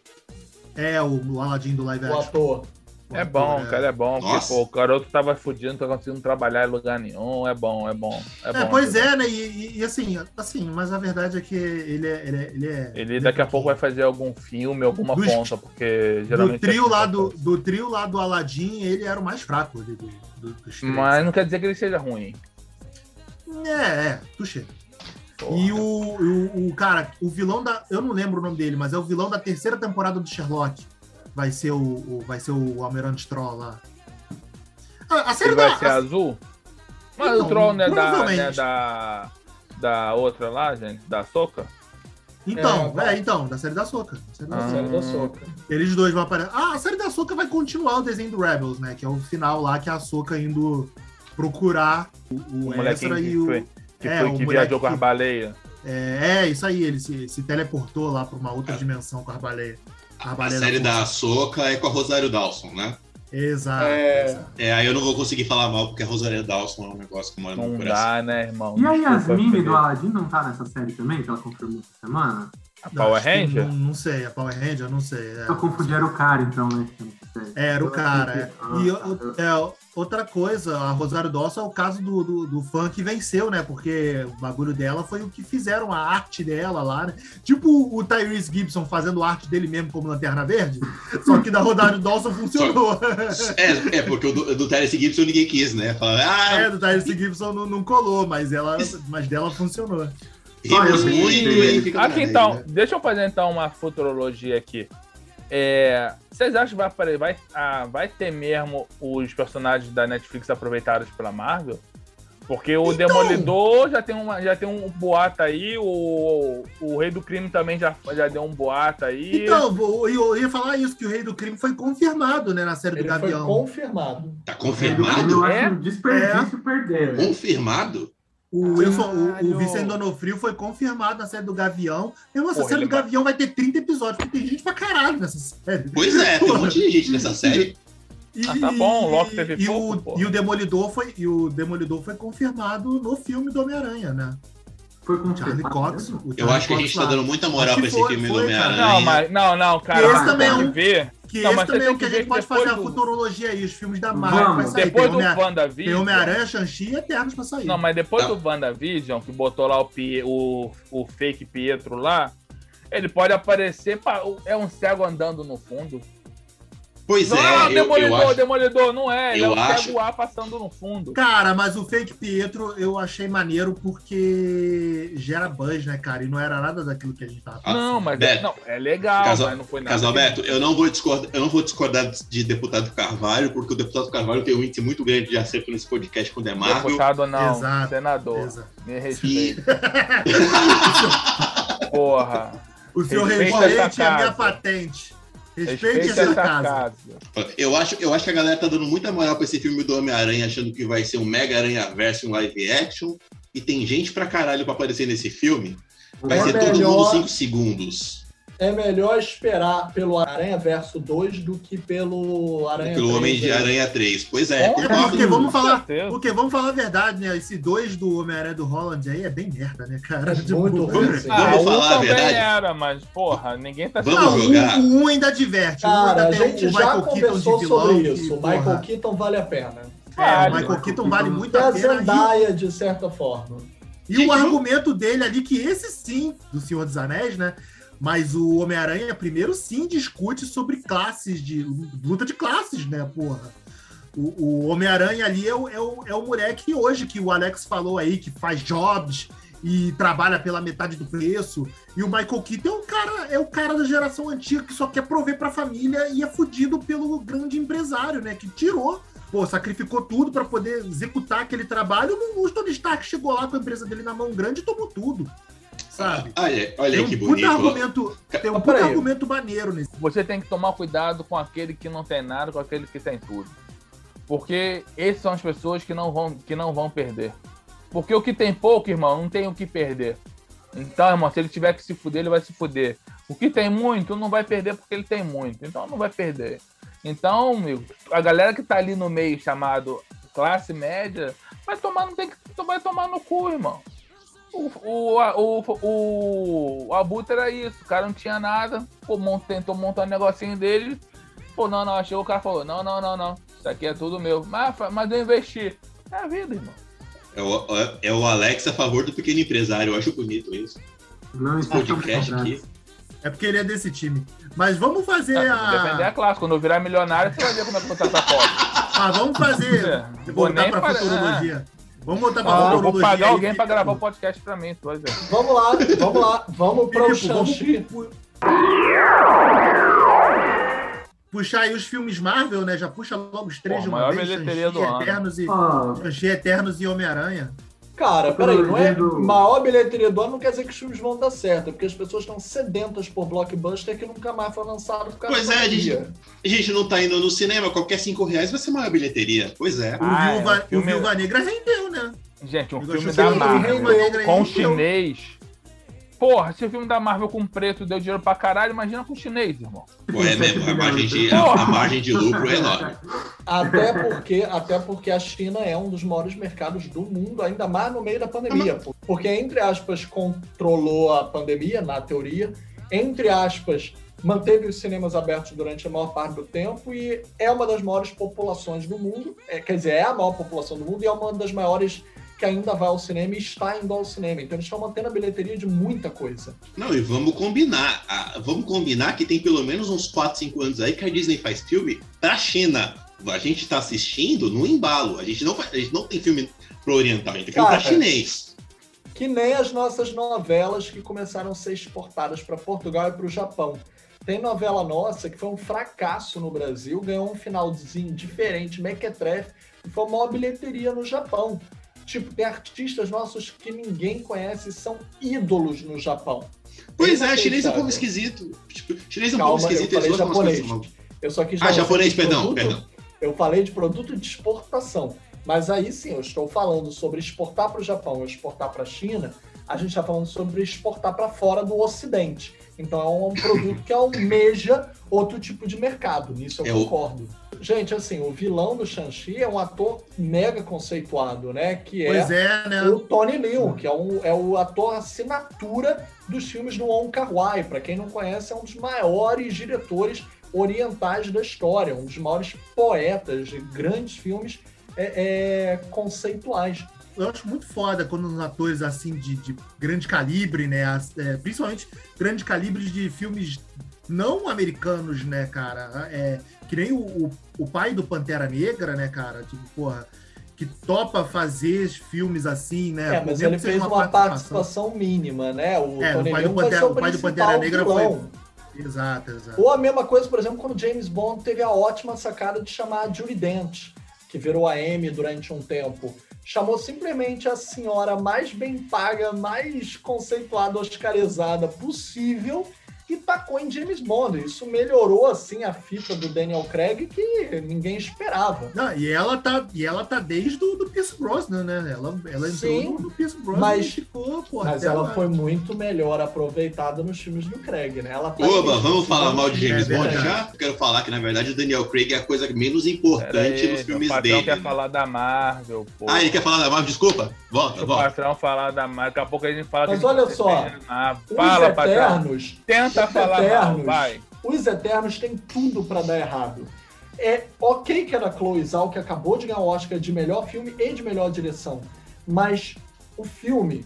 É, o, o Aladdin do live O action. ator. É bom, cara, é bom. Porque, pô, o garoto tava fudido, não tá conseguindo trabalhar em lugar nenhum. É bom, é bom. É, É, bom, pois é. né? E, e- assim, assim, mas a verdade é que ele é. Ele, é, ele, é- Ele daqui a pouco vai fazer algum filme, alguma Dos- ponta, porque Do geralmente. trio, é lá assim, do, do trio lá do Aladdin, ele era o mais fraco ali do, do, dos três. Mas não quer dizer que ele seja ruim. É, é, tuxê. Porra. E o, o, o cara, o vilão da. Eu não lembro o nome dele, mas é o vilão da terceira temporada do Sherlock. Vai ser o, o- vai ser o Almirante Troll lá. A, a série Ele da. vai ser a- azul? Mas Então, o Troll não é da, né, da. Da outra lá, gente? Da Soca? Então, É, é, então, da série da Soca. da série da Ah. Série da Soca. Eles dois vão aparecer. Ah, a série da Soca vai continuar o desenho do Rebels, né? Que é o final lá que a Soca indo procurar o, o, O Ezra e o. foi, que, é, foi, que viajou com as baleias. É, é, isso aí, ele se, se teleportou lá pra uma outra dimensão com a baleia. A, A série da. Soca é com a Rosário Dawson, né? Exato. É. É, aí eu não vou conseguir falar mal, porque a Rosaria Dawson é um negócio que mora no Não meu coração. dá, né, irmão? E a Yasmine do Aladdin não tá nessa série também, que ela confirmou essa semana? A Power Ranger? Não, não sei, a Power Ranger, eu não sei. é. Eu confundi, era o cara, então, né? É, era o cara. é. Ah, E tá. o- é, outra coisa, a Rosário Dawson é o caso do, do, do fã que venceu, né? Porque o bagulho dela foi o que fizeram a arte dela lá, né? Tipo o Tyrese Gibson fazendo a arte dele mesmo como Lanterna Verde, só que da Rosário Dawson funcionou. É, é, porque o do, do Terence Gibson ninguém quis, né? Fala, ah, É, do Tyrese Gibson não, não colou, mas, ela, mas dela funcionou. Rimos Olha, muito e Aqui então, rede, né? deixa eu fazer então uma futurologia aqui. É, vocês acham que vai, vai, ah, vai ter mesmo os personagens da Netflix aproveitados pela Marvel? Porque o Então- Demolidor já tem, uma, já tem um boato aí, o, o Rei do Crime também já, já deu um boato aí. Então, eu, eu ia falar isso, que o Rei do Crime foi confirmado, né, na série do Ele foi Gavião. confirmado. Tá Eu confirmado? acho É? um desperdício perder. né? Confirmado? O, Wilson, o, o Vicente Donofrio foi confirmado na série do Gavião. E essa Porra, série ele do Gavião vai ter 30 episódios, porque tem gente pra caralho nessa série. Pois é, tem um monte de gente nessa série. E, Ah, tá bom, Loki teve e, pouco, o, e o Demolidor foi e o Demolidor foi confirmado no filme do Homem-Aranha, né? Foi O com Charlie Cox. o Eu Charlie acho que a gente tá lá. dando muita moral pra que esse foi- filme do Homem-Aranha. Não, mas não, não, cara. Esse mas também é tem um- que ver. Que Não, esse também é o que a que gente ver pode depois fazer a do- futurologia aí, os filmes da Marvel Vamos. vai sair. Depois tem do Homem- WandaVision. tem Homem-Aranha, Shang-Chi e Eternos pra sair. Não, mas depois Não. do WandaVision, que botou lá o, Pie- o, o fake Pietro lá, ele pode aparecer. pa- É um cego andando no fundo. Pois não é, é eu, eu demolidor, acho. demolidor, não é. Ele eu é um acho- passando no fundo. Cara, mas o Fake Pietro eu achei maneiro porque gera buzz, né, cara? E não era nada daquilo que a gente tava Ah, não, mas Beto. não, é legal, Casal- mas não foi nada. Casalberto, eu não vou discordar, eu não vou discordar de deputado Carvalho, porque o deputado Carvalho tem um índice muito grande de acerto nesse podcast com o Demarvel. Deputado não, Exato, senador. Exato. Me E respeita. Porra. O seu essa é a minha patente. Respeite Respeita essa essa casa. casa. eu acho, eu acho que a galera tá dando muita moral pra esse filme do Homem-Aranha, achando que vai ser um Mega Aranha Verso um live action. E tem gente pra caralho pra aparecer nesse filme. Vai É ser todo melhor- mundo 5 segundos. É melhor esperar pelo Aranha Verso 2 do que pelo Aranha Pelo 3 Homem de aí. Aranha 3. Pois é, É concordo. porque vamos falar, porque vamos falar a verdade, né? Esse dois do Homem-Aranha do Holland aí é bem merda, né, cara? É muito ruim, sim. Ah, Vamos falar a verdade? era, mas, porra, ninguém tá Vamos Não, o, jogar. o um ainda diverte. o um Cara, a ainda tem gente o já Michael Keaton de conversou vilão, sobre que, isso. O Michael Keaton vale a pena. É, o. Michael Keaton vale muito E a a pena. E- Zendaya, de certa forma. E o argumento dele ali, que esse sim, do Senhor dos Anéis, né? Mas o Homem-Aranha, primeiro, sim, discute sobre classes, de luta de classes, né, porra? O, o Homem-Aranha ali é o, é, o, é o moleque hoje que o Alex falou aí, que faz jobs e trabalha pela metade do preço. E o Michael Keaton é o cara, é o cara da geração antiga que só quer prover pra família e é fudido pelo grande empresário, né? Que tirou, pô, sacrificou tudo pra poder executar aquele trabalho. O Tony Stark chegou lá com a empresa dele na mão grande e tomou tudo. Sabe? Olha, olha Tem aí que um puta bonito. argumento, tem um puta argumento maneiro nesse. Você tem que tomar cuidado com aquele que não tem nada, com aquele que tem tudo. Porque esses são as pessoas que não vão, que não vão perder. Porque o que tem pouco, irmão, não tem o que perder. Então, irmão, se ele tiver que se fuder, ele vai se fuder. O que tem muito, não vai perder porque ele tem muito. Então, não vai perder. Então, amigo, a galera que tá ali no meio chamado classe média, vai tomar, não tem que, vai tomar no cu, irmão. O, o, a- o, o, o Abutre era isso, o cara não tinha nada, pô, mont- tentou montar um negocinho dele, pô, não, não, chegou o cara e falou, não, não, não, não, isso aqui é tudo meu, mas, mas eu investi. É a vida, irmão. É o, é o Alex a favor do pequeno empresário. Eu acho bonito isso. Não Esse podcast aqui. É porque ele é desse time. Mas vamos fazer Defender a a. classe, quando eu virar milionário, você vai ver como é que eu vou essa foto. Ah, vamos fazer. É, vou Voltar nem pra para- futurologia. Vamos voltar pra Ah, vou pagar aí, alguém pra Filipe. gravar o podcast pra mim, vai ver. Vamos lá, vamos lá. Vamos para o Shang-Chi. pu- Puxar aí os filmes Marvel, né? Já puxa logo os três Pô, de uma maior vez. bilheteria ano. Eternos e, Shang-Chi, Eternos e Homem-Aranha. Cara, peraí, não é maior bilheteria do ano não quer dizer que os filmes vão dar certo, é porque as pessoas estão sedentas por blockbuster que nunca mais foi lançado por causa Pois é, a gente, a gente não tá indo no cinema, qualquer cinco reais vai ser maior bilheteria. Pois é. O, Ah, é, Viúva, o Viúva Negra rendeu, né? Gente, um filme gosto da Marvel com chinês Porra, se o filme da Marvel com preto deu dinheiro pra caralho, imagina com chinês, irmão. Pô, é mesmo, a margem de, a, a margem de lucro é enorme. Até porque, até porque a China é um dos maiores mercados do mundo, ainda mais no meio da pandemia. Porque, entre aspas, controlou a pandemia, na teoria, entre aspas, manteve os cinemas abertos durante a maior parte do tempo e é uma das maiores populações do mundo. É, quer dizer, é a maior população do mundo e é uma das maiores que ainda vai ao cinema e está indo ao cinema. Então eles estão mantendo a bilheteria de muita coisa. Não, e vamos combinar. ah, vamos combinar que tem pelo menos uns 4, 5 anos aí que a Disney faz filme pra China. A gente tá assistindo no embalo. A gente não, a gente não tem filme pro oriental, a gente tem filme pra Cara, chinês. Que nem as nossas novelas que começaram a ser exportadas para Portugal e para o Japão. Tem novela nossa que foi um fracasso no Brasil, ganhou um finalzinho diferente, mequetrefe, e foi a maior bilheteria no Japão. Tipo, tem artistas nossos que ninguém conhece, são ídolos no Japão. Pois é, chinês é um povo esquisito. Tipo, chinês é um Calma, povo esquisito, eu eles falei coisas japonês. malucas. Eu só quis Ah, japonês, perdão, produto- perdão. Eu falei de produto de exportação. Mas aí sim, eu estou falando sobre exportar para o Japão, exportar para a China. A gente está falando sobre exportar para fora do Ocidente. Então é um produto que almeja outro tipo de mercado. Nisso eu É o- concordo. Gente, assim, o vilão do Shang-Chi é um ator mega conceituado, né? Que é é, né? o Tony Leung, que é, um, é o ator assinatura dos filmes do Wong Kar-wai. Para quem não conhece, é um dos maiores diretores orientais da história, um dos maiores poetas de grandes filmes é, é, conceituais. eu acho muito foda quando os atores assim de, de grande calibre, né? é, principalmente grande calibre de filmes não americanos, né, cara? É, que nem o, o, o pai do Pantera Negra, né, cara? Tipo, porra, que topa fazer filmes assim, né? É, mas ele fez uma participação mínima, né? O É, Tony o pai do Pantera- o o pai do Pantera Negra foi- vilão. Exato, exato. Ou a mesma coisa, por exemplo, quando James Bond teve a ótima sacada de chamar a Judy Dent, que virou a Amy durante um tempo. Chamou simplesmente a senhora mais bem paga, mais conceituada, oscarizada possível e tacou em James Bond. Isso melhorou, assim, a fita do Daniel Craig que ninguém esperava. Não, e ela tá, e ela tá desde o do Pierce Brosnan, né? Ela, ela entrou Sim, no, no Pierce Brosnan mas- e ficou, pô, Mas ela lá. foi muito melhor aproveitada nos filmes do Craig, né? Ela tá Oba, vamos falar mal de James É Bond já? Eu quero falar que, na verdade, o Daniel Craig é a coisa menos importante aí, nos o filmes patrão dele. quer falar da Marvel, pô. Ah, ele quer falar da Marvel? Desculpa. Volta, Deixa o volta. patrão falar da Marvel. Daqui a pouco a gente fala Mas olha só. Os Fala, patrão. Eternos Tenta Os falar mal, Eternos. vai. Os Eternos têm tudo pra dar errado. É ok que era Chloe Zhao, que acabou de ganhar o Oscar de melhor filme e de melhor direção, mas o filme,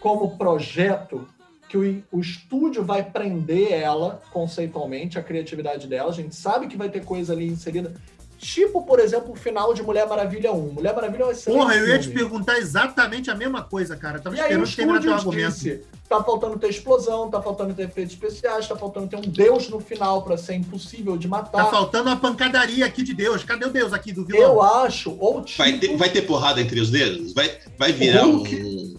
como projeto, que o, o estúdio vai prender ela conceitualmente, a criatividade dela, a gente sabe que vai ter coisa ali inserida. Tipo, por exemplo, o final de Mulher Maravilha 1. Mulher Maravilha é um excelente Porra, eu ia te filme. perguntar exatamente a mesma coisa, cara. Tava E aí o esperando terminar teu argumento. disse, tá faltando ter explosão, tá faltando ter efeitos especiais, tá faltando ter um deus no final pra ser impossível de Tá matar. faltando uma pancadaria aqui de Deus. Cadê o Deus aqui do vilão? Eu acho, ou tipo, Vai ter, vai ter porrada entre os dedos? Vai, vai virar Hulk. um.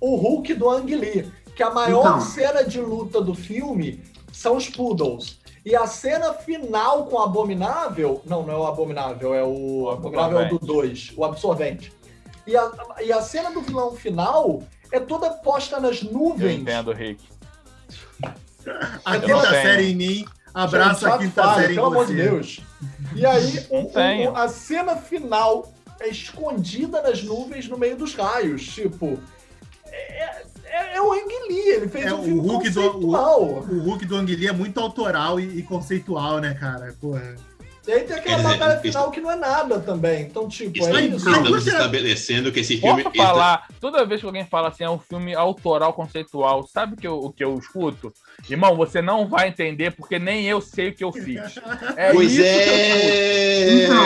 o Hulk do Ang Lee, que a maior Então. cena de luta do filme são os Poodles. E a cena final com o Abominável. Não, não é o Abominável, é o. O Abominável é o do Absorvente. 2, o Absorvente. E a, e a cena do vilão final é toda posta nas Eu nuvens. entendo, Rick. A Eu quinta tenho. série em mim. Abraço a quinta série em Pelo amor de você. Deus. E aí, o- o- a cena final é escondida nas nuvens no meio dos raios. Tipo, é, é, é o Ang Lee, ele fez É, um o filme Hulk do- conceitual. O Hulk do Ang Lee é muito autoral e, e conceitual, né, cara? Porra. E aí tem aquela batalha isso- final que não é nada também. Então, tipo, é Estamos, isso. Ai, estamos estabelecendo que esse filme. Posso falar, toda vez que alguém fala assim, é um filme autoral, conceitual, sabe o que eu, o que eu escuto? Irmão, você não vai entender porque nem eu sei o que eu fiz. É Pois isso que eu escuto. é. Então,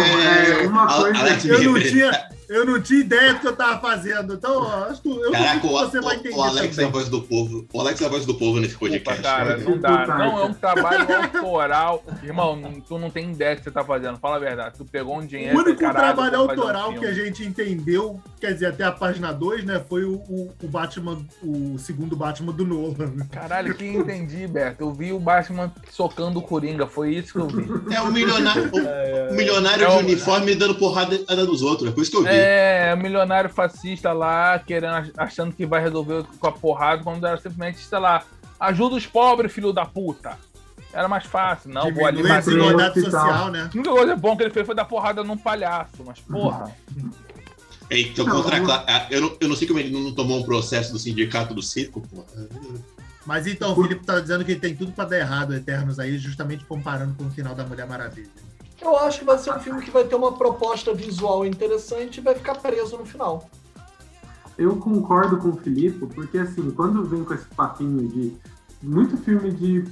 é, uma A- coisa Alex Eu não, tinha, eu não tinha ideia do que eu tava fazendo. Então, ó, acho que eu Caraca, que você vai o- entender o Alex é a também. voz do povo. O Alex é a voz do povo nesse podcast. cara, Pode não dá. Não, é um cara. trabalho autoral. Irmão, tu não tem ideia do que você tá fazendo. Fala a verdade. Tu pegou um dinheiro. O único caralho, trabalho um autoral filme. que a gente entendeu, quer dizer, até a página 2, né, foi o, o, o Batman, o segundo Batman do Nolan. Caralho, que entendi, Beto. Eu vi o Batman socando o Coringa. Foi isso que eu vi. É um milionário, um, um milionário É de o- uniforme dando porrada nos outros. É por isso que eu vi. É, milionário fascista lá, querendo, achando que vai resolver com a porrada, quando era simplesmente, sei lá, ajuda os pobres, filho da puta. Era mais fácil, não, vou ali a desigualdade social, né? A única coisa bom que ele fez foi dar porrada num palhaço, mas porra. Então, Não, contra a ah, eu, não, eu não sei como ele não tomou um processo do sindicato do circo, pô. Mas então, o Felipe tá dizendo que tem tudo pra dar errado, Eternos aí, justamente comparando com o final da Mulher Maravilha. Eu acho que vai ser um filme que vai ter uma proposta visual interessante e vai ficar preso no final. Eu concordo com o Filipe, porque assim, quando vem com esse papinho de muito filme de,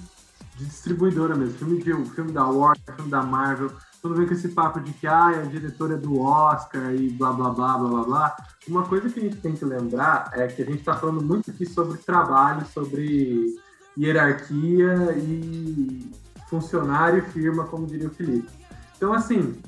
de distribuidora mesmo, filme de filme da Warner, filme da Marvel, quando vem com esse papo de que ah, a diretora é do Oscar e blá blá blá blá blá blá, uma coisa que a gente tem que lembrar é que a gente está falando muito aqui sobre trabalho, sobre hierarquia e funcionário e firma, como diria o Felipe. Então, assim,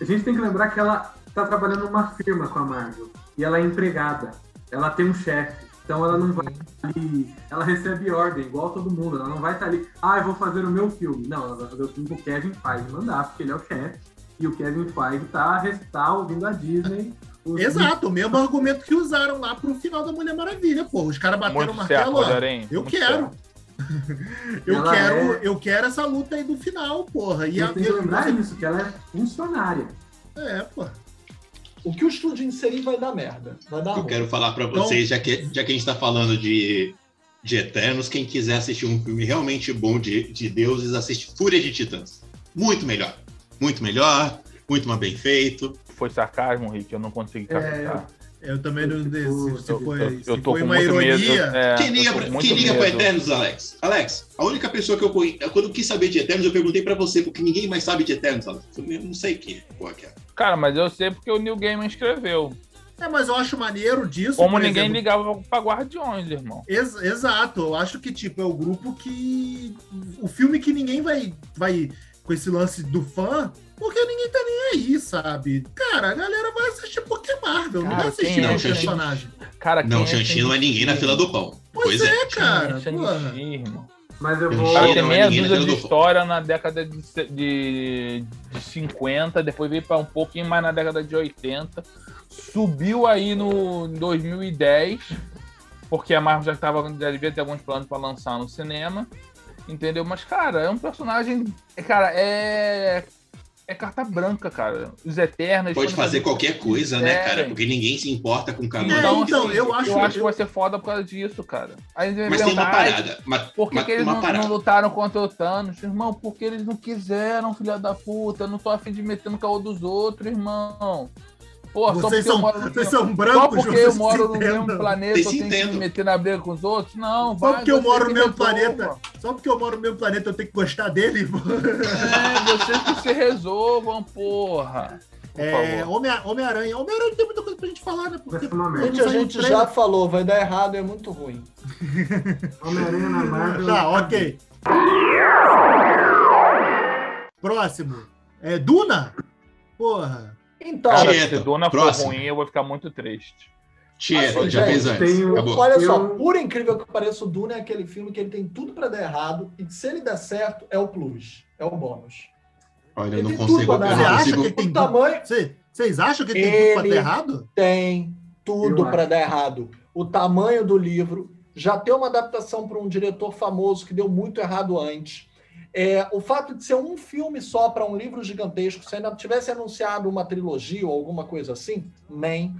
a gente tem que lembrar que ela está trabalhando numa firma com a Marvel e ela é empregada, ela tem um chefe, então ela não vai estar ali, ela recebe ordem, igual todo mundo, ela não vai estar ali, ah, eu vou fazer o meu filme. Não, ela vai fazer o filme que o Kevin Feige mandar, porque ele é o chefe, e o Kevin Feige tá, tá ouvindo a Disney. os- Exato, o mesmo argumento que usaram lá pro final da Mulher Maravilha, pô. Os caras bateram o Muito certo, martelo. Rogerinho. Eu muito quero. certo. Eu Ela quero, é- eu quero essa luta aí do final, porra. E a, tem que lembrar isso, que ela é funcionária. É, pô. O que o estúdio inserir vai dar merda. Vai dar Eu ruim. quero falar pra vocês, já que, já que a gente tá falando de, de Eternos, quem quiser assistir um filme realmente bom de, de deuses, assiste Fúria de Titãs. Muito melhor. Muito melhor, muito mais bem feito. Foi sarcasmo, Rick, eu não consegui captar. Eu também não sei se, se Eu- foi, eu, se eu tô foi com uma muito medo. ironia. é, quem liga, pra, quem liga pra. Eternos, Alex? Alex, a única pessoa que eu conheço. Quando eu quis saber de Eternos, eu perguntei pra você, porque ninguém mais sabe de Eternos, Alex. Eu não sei quem porra que é. Cara, mas eu sei porque o Neil Gaiman escreveu. É, mas eu acho maneiro disso. Como ninguém exemplo. ligava pra Guardiões, irmão. Ex- exato, eu acho que tipo é o grupo que o filme que ninguém vai vai com esse lance do fã, porque ninguém tá nem aí, sabe? Cara, a galera vai assistir porque é Marvel, não Cara, vai assistir é? o Shang-Chi? personagem. Cara, Não, é Shang-Chi não é ninguém na fila do pão. Pois, Pois é, é. cara. É. Shang-Chi, irmão. Mas eu vou. tem meia dúzia na de história na década de, de, de 50, depois veio para um pouquinho mais na década de 80. Subiu aí no em 2010, porque a Marvel já, tava, já devia ter alguns planos para lançar no cinema. Entendeu? Mas, cara, é um personagem. Cara, é. É carta branca, cara. Os Eternos. Pode fazer qualquer coisa, né, cara? Porque ninguém se importa com o caminho. então, eu acho- eu acho que vai ser foda por causa disso, cara. Aí Mas tem uma perguntar, "Ai, parada. Mas, Por que, mas que eles uma não, não lutaram contra o Thanos? Irmão, porque eles não quiseram, filha da puta. Eu não tô afim de meter no caô dos outros, irmão. Pô, só Vocês porque eu são, moro no vocês mesmo- são Só brancos, porque vocês eu se moro no mesmo planeta, Vocês eu tenho que me meter na briga com os outros? Não, Só vai. porque eu moro no mesmo resolva. planeta. Só porque eu moro no mesmo planeta, eu tenho que gostar dele. É, vocês que se resolvam, porra. Por É, Homem-Aranha. Homem-Aranha tem muita coisa pra gente falar, né? Porque. Gente, a gente já falou, vai dar errado, é muito ruim. Homem-Aranha na Marvel. Tá, ok. Próximo. É Duna? Porra. Então, Cara, se Duna for próximo. ruim, eu vou ficar muito triste. Tieta, Assim, já gente, fez antes. tem o- Acabou. olha Eu- só, por incrível que pareça, o Duna é aquele filme que ele tem tudo pra dar errado e que se ele der certo, é o plus, é o bônus. Olha, eu Ele não tem consigo. Eu não Você dar acha consigo. que tem O tamanho Cê- Vocês acham que tem tudo pra Ele- dar errado? tem tudo Eu para dar errado. O tamanho do livro, já tem uma adaptação para um diretor famoso que deu muito errado antes. É, o fato de ser um filme só para um livro gigantesco, se ainda tivesse anunciado uma trilogia ou alguma coisa assim, nem.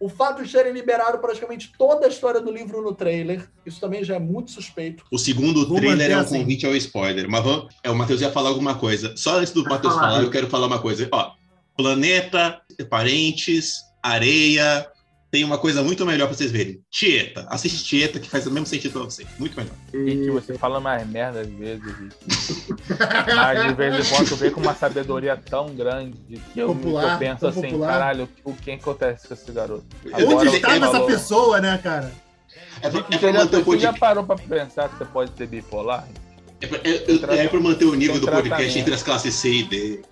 O fato de terem liberado praticamente toda a história do livro no trailer, isso também já é muito suspeito. O segundo Vou trailer é um assim. convite ao spoiler. Mas vamos, é, o Matheus ia falar alguma coisa. Só antes do Matheus falar, eu quero falar uma coisa. Ó, planeta, parentes, areia. Tem uma coisa muito melhor pra vocês verem. Tieta. Assiste Tieta, que faz o mesmo sentido pra você. Muito melhor. E que você fala mais merda às vezes. Mas de vez em quando vem com uma sabedoria tão grande que eu, Popular, eu penso assim, popular. caralho, o que acontece com esse garoto? Eu Onde está você essa falou- pessoa, né, cara? É pra, é Você pra já, manter o você já podcast. parou pra pensar que você pode ser bipolar? É pra, é- é- é pra manter o nível do podcast entre as classes C e D.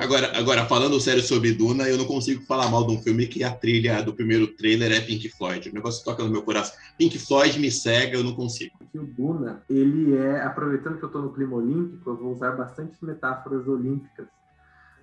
Agora, Agora, falando sério sobre Duna, eu não consigo falar mal de um filme que a trilha do primeiro trailer é Pink Floyd. O negócio toca no meu coração. Pink Floyd me cega, eu não consigo. o Duna, ele é, aproveitando que eu tô no clima olímpico, eu vou usar bastante metáforas olímpicas.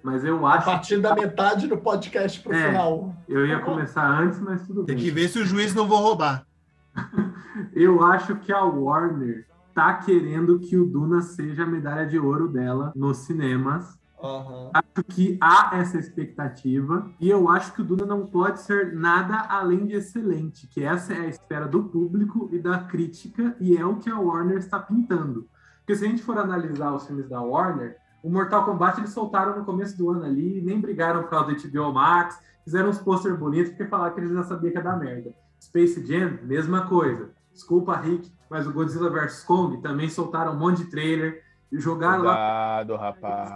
Mas eu A acho partir da metade do podcast pro É. final. eu ia começar antes, mas tudo Tem bem. que ver se os juízes não vão roubar. Eu acho que a Warner tá querendo que o Duna seja a medalha de ouro dela nos cinemas. Aham. Acho que há essa expectativa e eu acho que o Duna não pode ser nada além de excelente, que essa é a espera do público e da crítica e é o que a Warner está pintando. Porque se a gente for analisar os filmes da Warner, o Mortal Kombat eles soltaram no começo do ano ali, nem brigaram por causa do HBO Max, fizeram uns posters bonitos porque falaram que eles já sabiam que ia dar merda. Space Jam, mesma coisa. Desculpa, Rick, mas o Godzilla vs Kong também soltaram um monte de trailer jogaram lá. Cuidado, rapaz.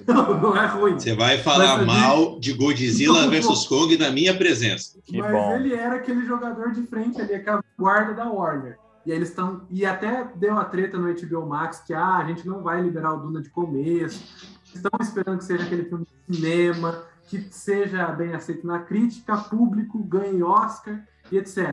Não, não é ruim. Você vai falar Mas, mal de Godzilla Não, versus Kong na minha presença. Que mas bom. ele era aquele jogador de frente ali, aquela guarda da Warner. E aí eles estão. E até deu a treta no HBO Max que ah, a gente não vai liberar o Duna de começo. Estão esperando que seja aquele filme de cinema, que seja bem aceito na crítica, público, ganhe Oscar e etc.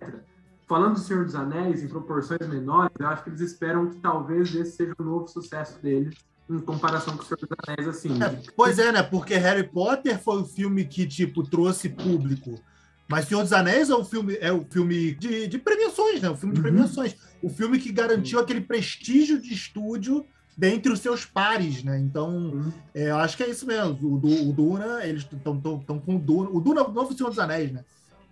Falando do Senhor dos Anéis, em proporções menores, eu acho que eles esperam que talvez esse seja o novo sucesso deles, em comparação com o Senhor dos Anéis, assim. de- Pois é, né? Porque Harry Potter foi o filme que, tipo, trouxe público. Mas Senhor dos Anéis é o filme, é o filme de, de premiações, né? O filme de Uhum. premiações. O filme que garantiu aquele prestígio de estúdio dentre os seus pares, né? Então, Uhum. é, eu acho que é isso mesmo. O, o Duna, eles estão com o Duna. O Duna é o novo Senhor dos Anéis, né?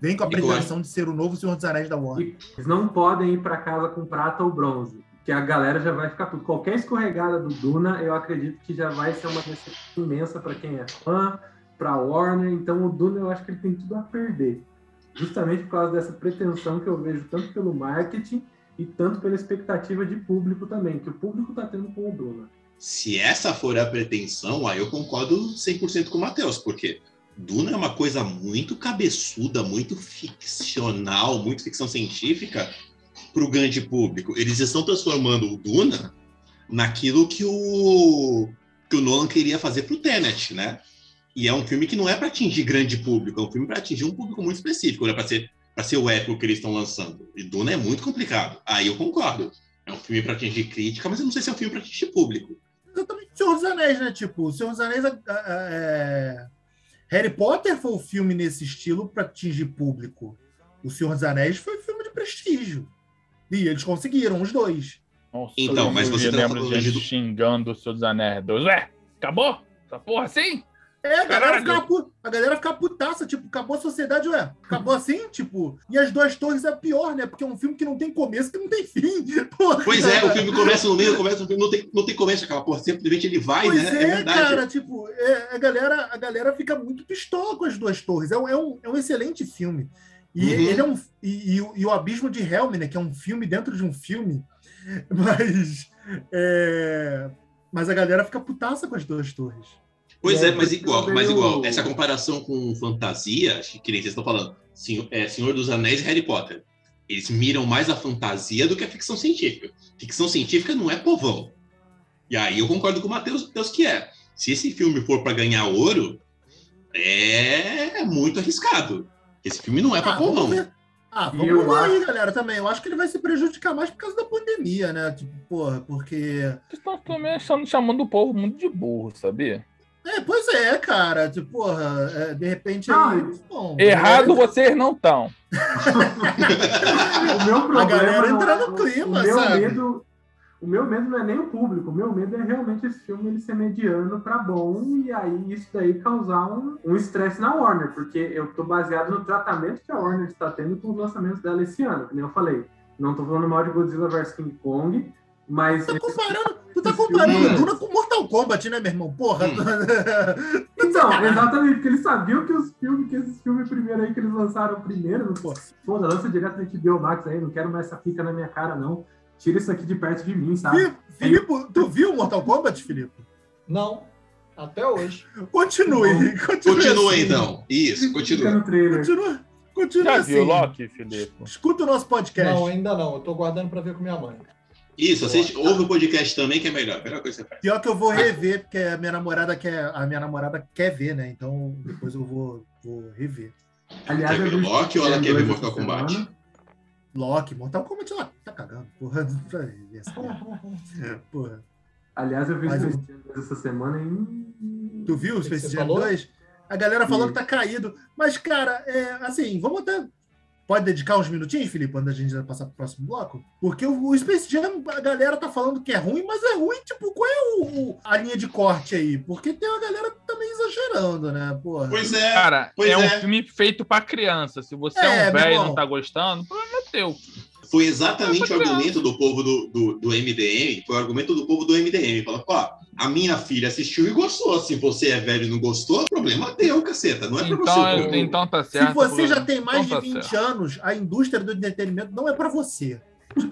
Vem com a pretensão de ser o novo Senhor dos Anéis da Warner. Eles não podem ir para casa com prata ou bronze, que a galera já vai ficar tudo. Qualquer escorregada do Duna, eu acredito que já vai ser uma decepção imensa para quem é fã, para Warner. Então o Duna eu acho que ele tem tudo a perder, justamente por causa dessa pretensão que eu vejo tanto pelo marketing e tanto pela expectativa de público também, que o público está tendo com o Duna. Se essa for a pretensão, aí eu concordo 100% com o Matheus, porque Duna é uma coisa muito cabeçuda, muito ficcional, muito ficção científica para o grande público. Eles estão transformando o Duna naquilo que o, que o Nolan queria fazer para o Tenet, né? E é um filme que não é para atingir grande público, é um filme para atingir um público muito específico, é para ser, pra ser o épico que eles estão lançando. E Duna é muito complicado. Aí eu concordo. É um filme para atingir crítica, mas eu não sei se é um filme para atingir público. Exatamente. Senhor dos Anéis, né? Tipo, Senhor dos Anéis. é- é- Harry Potter foi o filme nesse estilo para atingir público. O Senhor dos Anéis foi um filme de prestígio. E eles conseguiram, os dois. Nossa, Então, mas você me tá de gente do- xingando os seus anéis. Dois, Ué, acabou? Essa porra assim? É, a galera, ficava, a galera ficava putaça, tipo, acabou a sociedade, ué. Acabou assim, tipo. E as duas torres é pior, né? Porque é um filme que não tem começo, que não tem fim. Porra, Pois é, o filme começa no meio, começa no filme, não tem, não tem começo, aquela porra, simplesmente ele vai, Pois né? é, verdade. cara, tipo, é, a, galera, a galera fica muito pistola com as duas torres. É, um- é um, é um excelente filme. E Uhum. ele é um. E, e o- e o Abismo de Helm, né? Que é um filme dentro de um filme, mas. é, mas a galera fica putaça com as duas torres. Pois É, é, mas igual, mas igual, essa comparação com fantasia, acho que nem vocês estão falando, Senhor, é, Senhor dos Anéis e Harry Potter. Eles miram mais a fantasia do que a ficção científica. Ficção científica não é povão. E aí eu concordo com o Matheus Matheus que é. Se esse filme for para ganhar ouro, é muito arriscado. Esse filme não é para Ah, povão. vamos ver. Ah, vamos eu aí, acho- galera, também. Eu acho que ele vai se prejudicar mais por causa da pandemia, né? Tipo, porra, porque. Vocês estão também achando, chamando o povo muito de burro, sabia? É, pois é, cara. Tipo, porra, é, de repente Não, aí. Bom, Errado a galera- vocês não estão. O meu problema galera não entra é- no clima, o meu sabe? medo o meu medo não é nem o público, o meu medo é realmente esse filme ele ser mediano para bom e aí isso daí causar um um estresse na Warner, porque eu tô baseado no tratamento que a Warner está tendo com os lançamentos dela esse ano, que nem eu falei. Não tô falando mal de Godzilla vs King Kong, mas Tu tá comparando, tu tá comparando filme- Duna com Mortal Kombat, né, meu irmão? Porra. Hum. Então, exatamente, porque eles sabiam que os filmes, que esses filmes primeiro aí que eles lançaram primeiro, pô, foda, lança direto na HBO Max aí, não quero mais essa pica na minha cara, não. Tira isso aqui de perto de mim, sabe? Fi- Filipe, tu viu Mortal Kombat, Filipe? Não, até hoje. Continue. Continue, Continua assim. então. Isso, Fica continua. no trailer. Continua. Continua Já assim. viu Loki, Felipe? Escuta o nosso podcast. Não, ainda não. Eu tô guardando pra ver com minha mãe. Isso, assiste, ouve o podcast também, que é melhor. Melhor coisa que você faz. Pior que eu vou rever, porque a minha namorada quer, a minha namorada quer ver, né? Então depois eu vou, vou rever. Aliás, Quer ver eu vi Loki ou ela quer ver Mortal Kombat? semana. Loki, Mortal Kombat, ela tá cagando, porra. Não vai ver essa merda. Porra. Aliás, eu vi Mas Space o- Jam 2 essa semana e. Tu viu o Space Jam falou? 2? A galera falou Sim. que tá caído. Mas, cara, é, assim, vamos até. Pode dedicar uns minutinhos, Felipe, antes da gente passar pro próximo bloco? Porque o, o Space Jam, a galera tá falando que é ruim, mas é ruim, tipo, qual é o, o- a linha de corte aí? Porque tem uma galera também exagerando, né, porra? Pois é. Cara, Pois é, um é. filme feito pra criança. Se você É, é, um velho e não tá gostando, o problema é teu. Foi exatamente o argumento do povo do, do, do MDM, foi o argumento do povo do MDM. Falou, pô, a minha filha assistiu e gostou. Se você é velho e não gostou, problema teu, caceta. Não é pra Então, você. é- então tá certo. Se você já tem mais então de tá 20 certo. anos, a indústria do entretenimento não é pra você.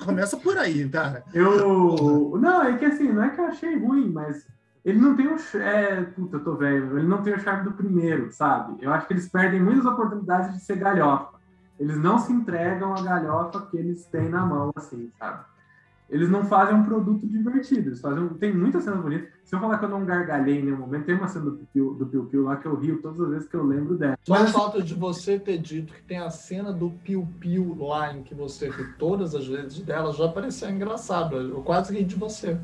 Começa por aí, cara. Eu. Não, é que assim, não é que eu achei ruim, mas ele não tem o. É... Puta, eu tô velho. Ele não tem o charme do primeiro, sabe? Eu acho que eles perdem muitas oportunidades de ser galhofa. Eles não se entregam à galhofa que eles têm na mão, assim, sabe? Eles não fazem um produto divertido. Eles fazem um... Tem muitas cenas bonitas. Se eu falar que eu não gargalhei em nenhum momento, tem uma cena do Piu do Piu Piu lá que eu rio todas as vezes que eu lembro dela. Só o fato de você ter dito que tem a cena do Piu Piu lá em que você riu todas as vezes dela já pareceu engraçado. Eu quase ri de você.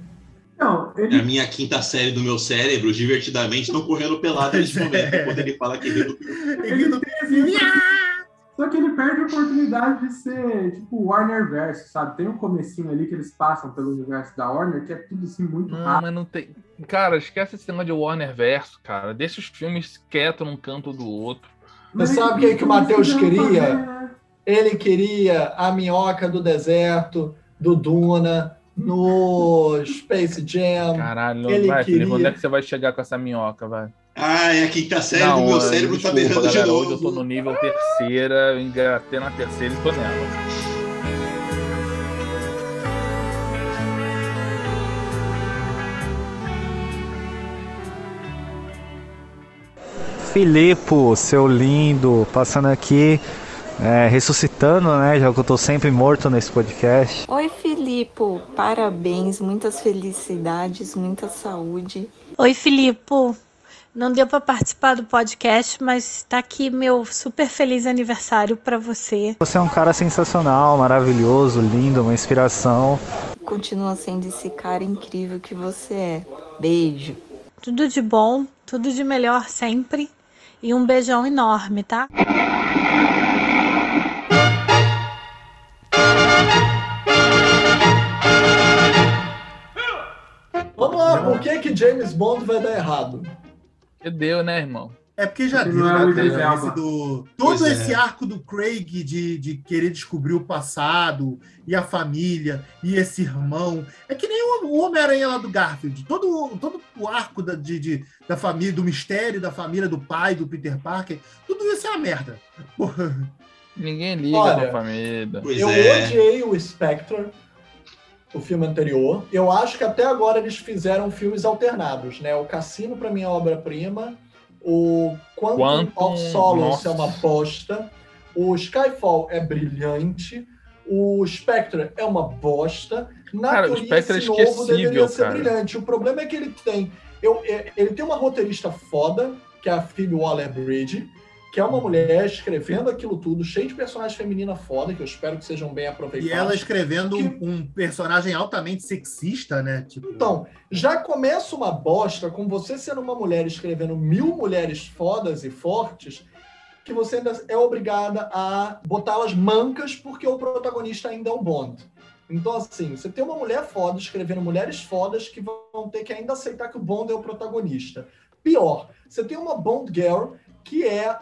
Não, É ele a minha quinta série do meu cérebro, divertidamente, não correndo pelado nesse é. momento, quando ele fala que riu do Ele tem assim, Só que ele perde a oportunidade de ser, tipo, Warner Verso, sabe? Tem um comecinho ali que eles passam pelo universo da Warner, que é tudo assim muito Não, rápido. mas não tem. Cara, esquece esse tema de Warner Verso, cara. Deixa os filmes quietos num canto do outro. Você sabe o que, que o Matheus queria? Ele queria a minhoca do deserto, do Duna, no Space Jam. Caralho, Ele vai, Felipe, queria- onde é que você vai chegar com essa minhoca, vai? Ah, é a quinta série Não, do meu cérebro tá desculpa, berrando de novo. Hoje eu tô no nível terceira, eu engatei na terceira e tô nela. Filipe, seu lindo, passando aqui, é, ressuscitando, né? Já que eu tô sempre morto nesse podcast. Oi, Filipe. Parabéns, muitas felicidades, muita saúde. Oi, Filipe. Não deu para participar do podcast, mas tá aqui meu super feliz aniversário para você. Você é um cara sensacional, maravilhoso, lindo, uma inspiração. Continua sendo esse cara incrível que você é. Beijo. Tudo de bom, tudo de melhor sempre. E um beijão enorme, tá? Vamos lá, por que, que James Bond vai dar errado? Deu, né, irmão? É porque já viu, não é esse do... Pois Todo é. esse arco do Craig de, de querer descobrir o passado, e a família, e esse irmão. É que nem o Homem-Aranha lá do Garfield. Todo, o- todo o arco da, de, de- da família, do mistério da família, do pai, do Peter Parker, tudo isso é uma merda. Porra. Ninguém liga Olha, pra família. Pois eu é. odiei o Spectre, o filme anterior. Eu acho que até agora eles fizeram filmes alternados, né? O Cassino, pra mim, é obra-prima. O Quantum, Quantum, of Solace é uma bosta. O Skyfall é brilhante. O Spectre é uma bosta. Na Cara, o teoria, Spectre é esse novo esquecível, deveria ser cara. brilhante. O problema é que ele tem... Eu, é- ele tem uma roteirista foda, que é a Phoebe Waller-Bridge, que é uma mulher escrevendo aquilo tudo, cheio de personagens femininas foda, que eu espero que sejam bem aproveitados. E ela escrevendo Que- um, personagem altamente sexista, né? Tipo, Então, já começa uma bosta com você sendo uma mulher escrevendo mil mulheres fodas e fortes, que você ainda é obrigada a botá-las mancas porque o protagonista ainda é um Bond. Então, assim, você tem uma mulher foda escrevendo mulheres fodas que vão ter que ainda aceitar que o Bond é o protagonista. Pior, você tem uma Bond Girl que é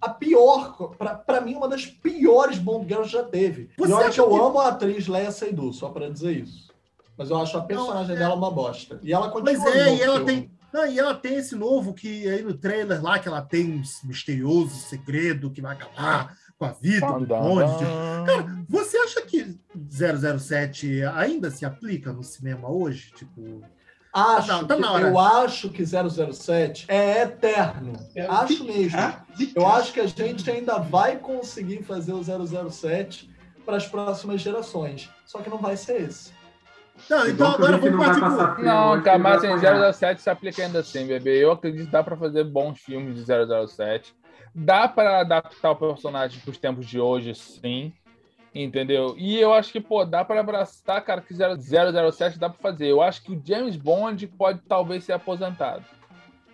a pior, pra, pra mim, uma das piores Bond Girls que já teve. Você e olha que eu que- amo a atriz Leia Seydoux, só pra dizer isso. Mas eu acho a personagem é- dela uma bosta. E ela continua Mas é, e ela filme. tem. Não, e ela tem esse novo que aí no trailer lá, que ela tem um misterioso segredo que vai acabar com a vida do Bond. Cara, você acha que 007 ainda se aplica no cinema hoje? Tipo, Acho Tá- tá que- eu acho que 007 é eterno. Acho mesmo. Eu acho que a gente ainda vai conseguir fazer o 007 para as próximas gerações. Só que não vai ser esse. Não, É então agora vamos partir pro. Não, cara, que mas vai assim, apanhar. 007 se aplica ainda assim, bebê. Eu acredito que dá pra fazer bons filmes de 007. Dá pra adaptar o personagem pros tempos de hoje, sim. Entendeu? E eu acho que, pô, dá pra abraçar, cara, que 007 dá pra fazer. Eu acho que o James Bond pode talvez ser aposentado.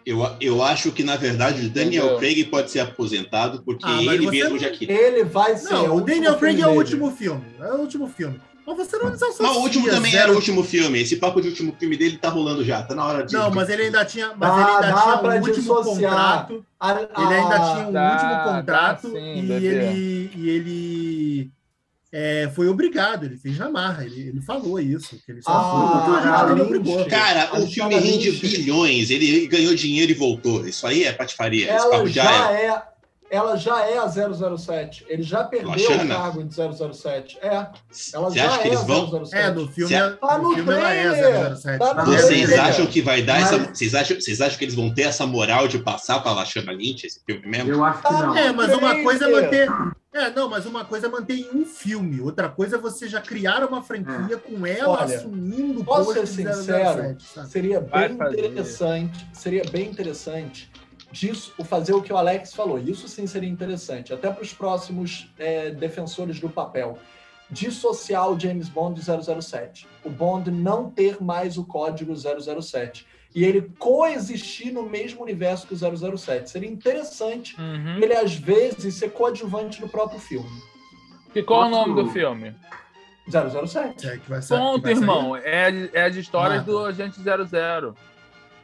Eu, eu acho que, na verdade, o Daniel Entendeu? Craig pode ser aposentado porque Ah, ele mesmo não- já quis. Ele vai ser. Não, o Daniel Craig é o dele. último filme. É o último filme. Mas você não associa Mas o último também zero- era o último filme. Esse papo de último filme dele tá rolando já. Tá na hora de. Não, mas ele ainda tinha, mas Dá- ele ainda dá tinha pra um último contrato. A- Ele ainda tinha um Dá, último dá contrato sim, e, ele, e ele é, foi obrigado, ele fez na marra, ele, ele falou isso. Que ele só Ah, foi, a gente cara, não obrigou. Cara, o filme rende bilhões. Ele ganhou dinheiro e voltou. Isso aí é patifaria. Esse Ela papo já já é. é. Ela já é a 007. Ele já perdeu Lachana? o cargo de 007. É. Ela Você já acha que é eles a vão? 007. É, no filme, é- Tá no no filme ela é trailer. 007. Tá né? Vocês É, acham que vai dar Mas- essa. Vocês acham, vocês acham que eles vão ter essa moral de passar pra Lashana Lynch esse filme mesmo? Eu acho que Tá não. É, mas uma trailer. coisa é manter. É, não, mas uma coisa é manter em um filme. Outra coisa é você já criar uma franquia com ela Olha, assumindo o posso posto ser sincero? 007, sabe? Seria bem interessante, seria bem interessante disso, o fazer o que o Alex falou. Isso sim seria interessante, até para os próximos é, defensores do papel. Dissociar o James Bond de 007. O Bond não ter mais o código 007. E ele coexistir no mesmo universo que o 007. Seria interessante Uhum. ele, às vezes, ser coadjuvante no próprio filme. E qual é o nome do filme? 007. É, que vai sair- que Ponto, vai sair. irmão. É, é as histórias Ah, do. Agente 00.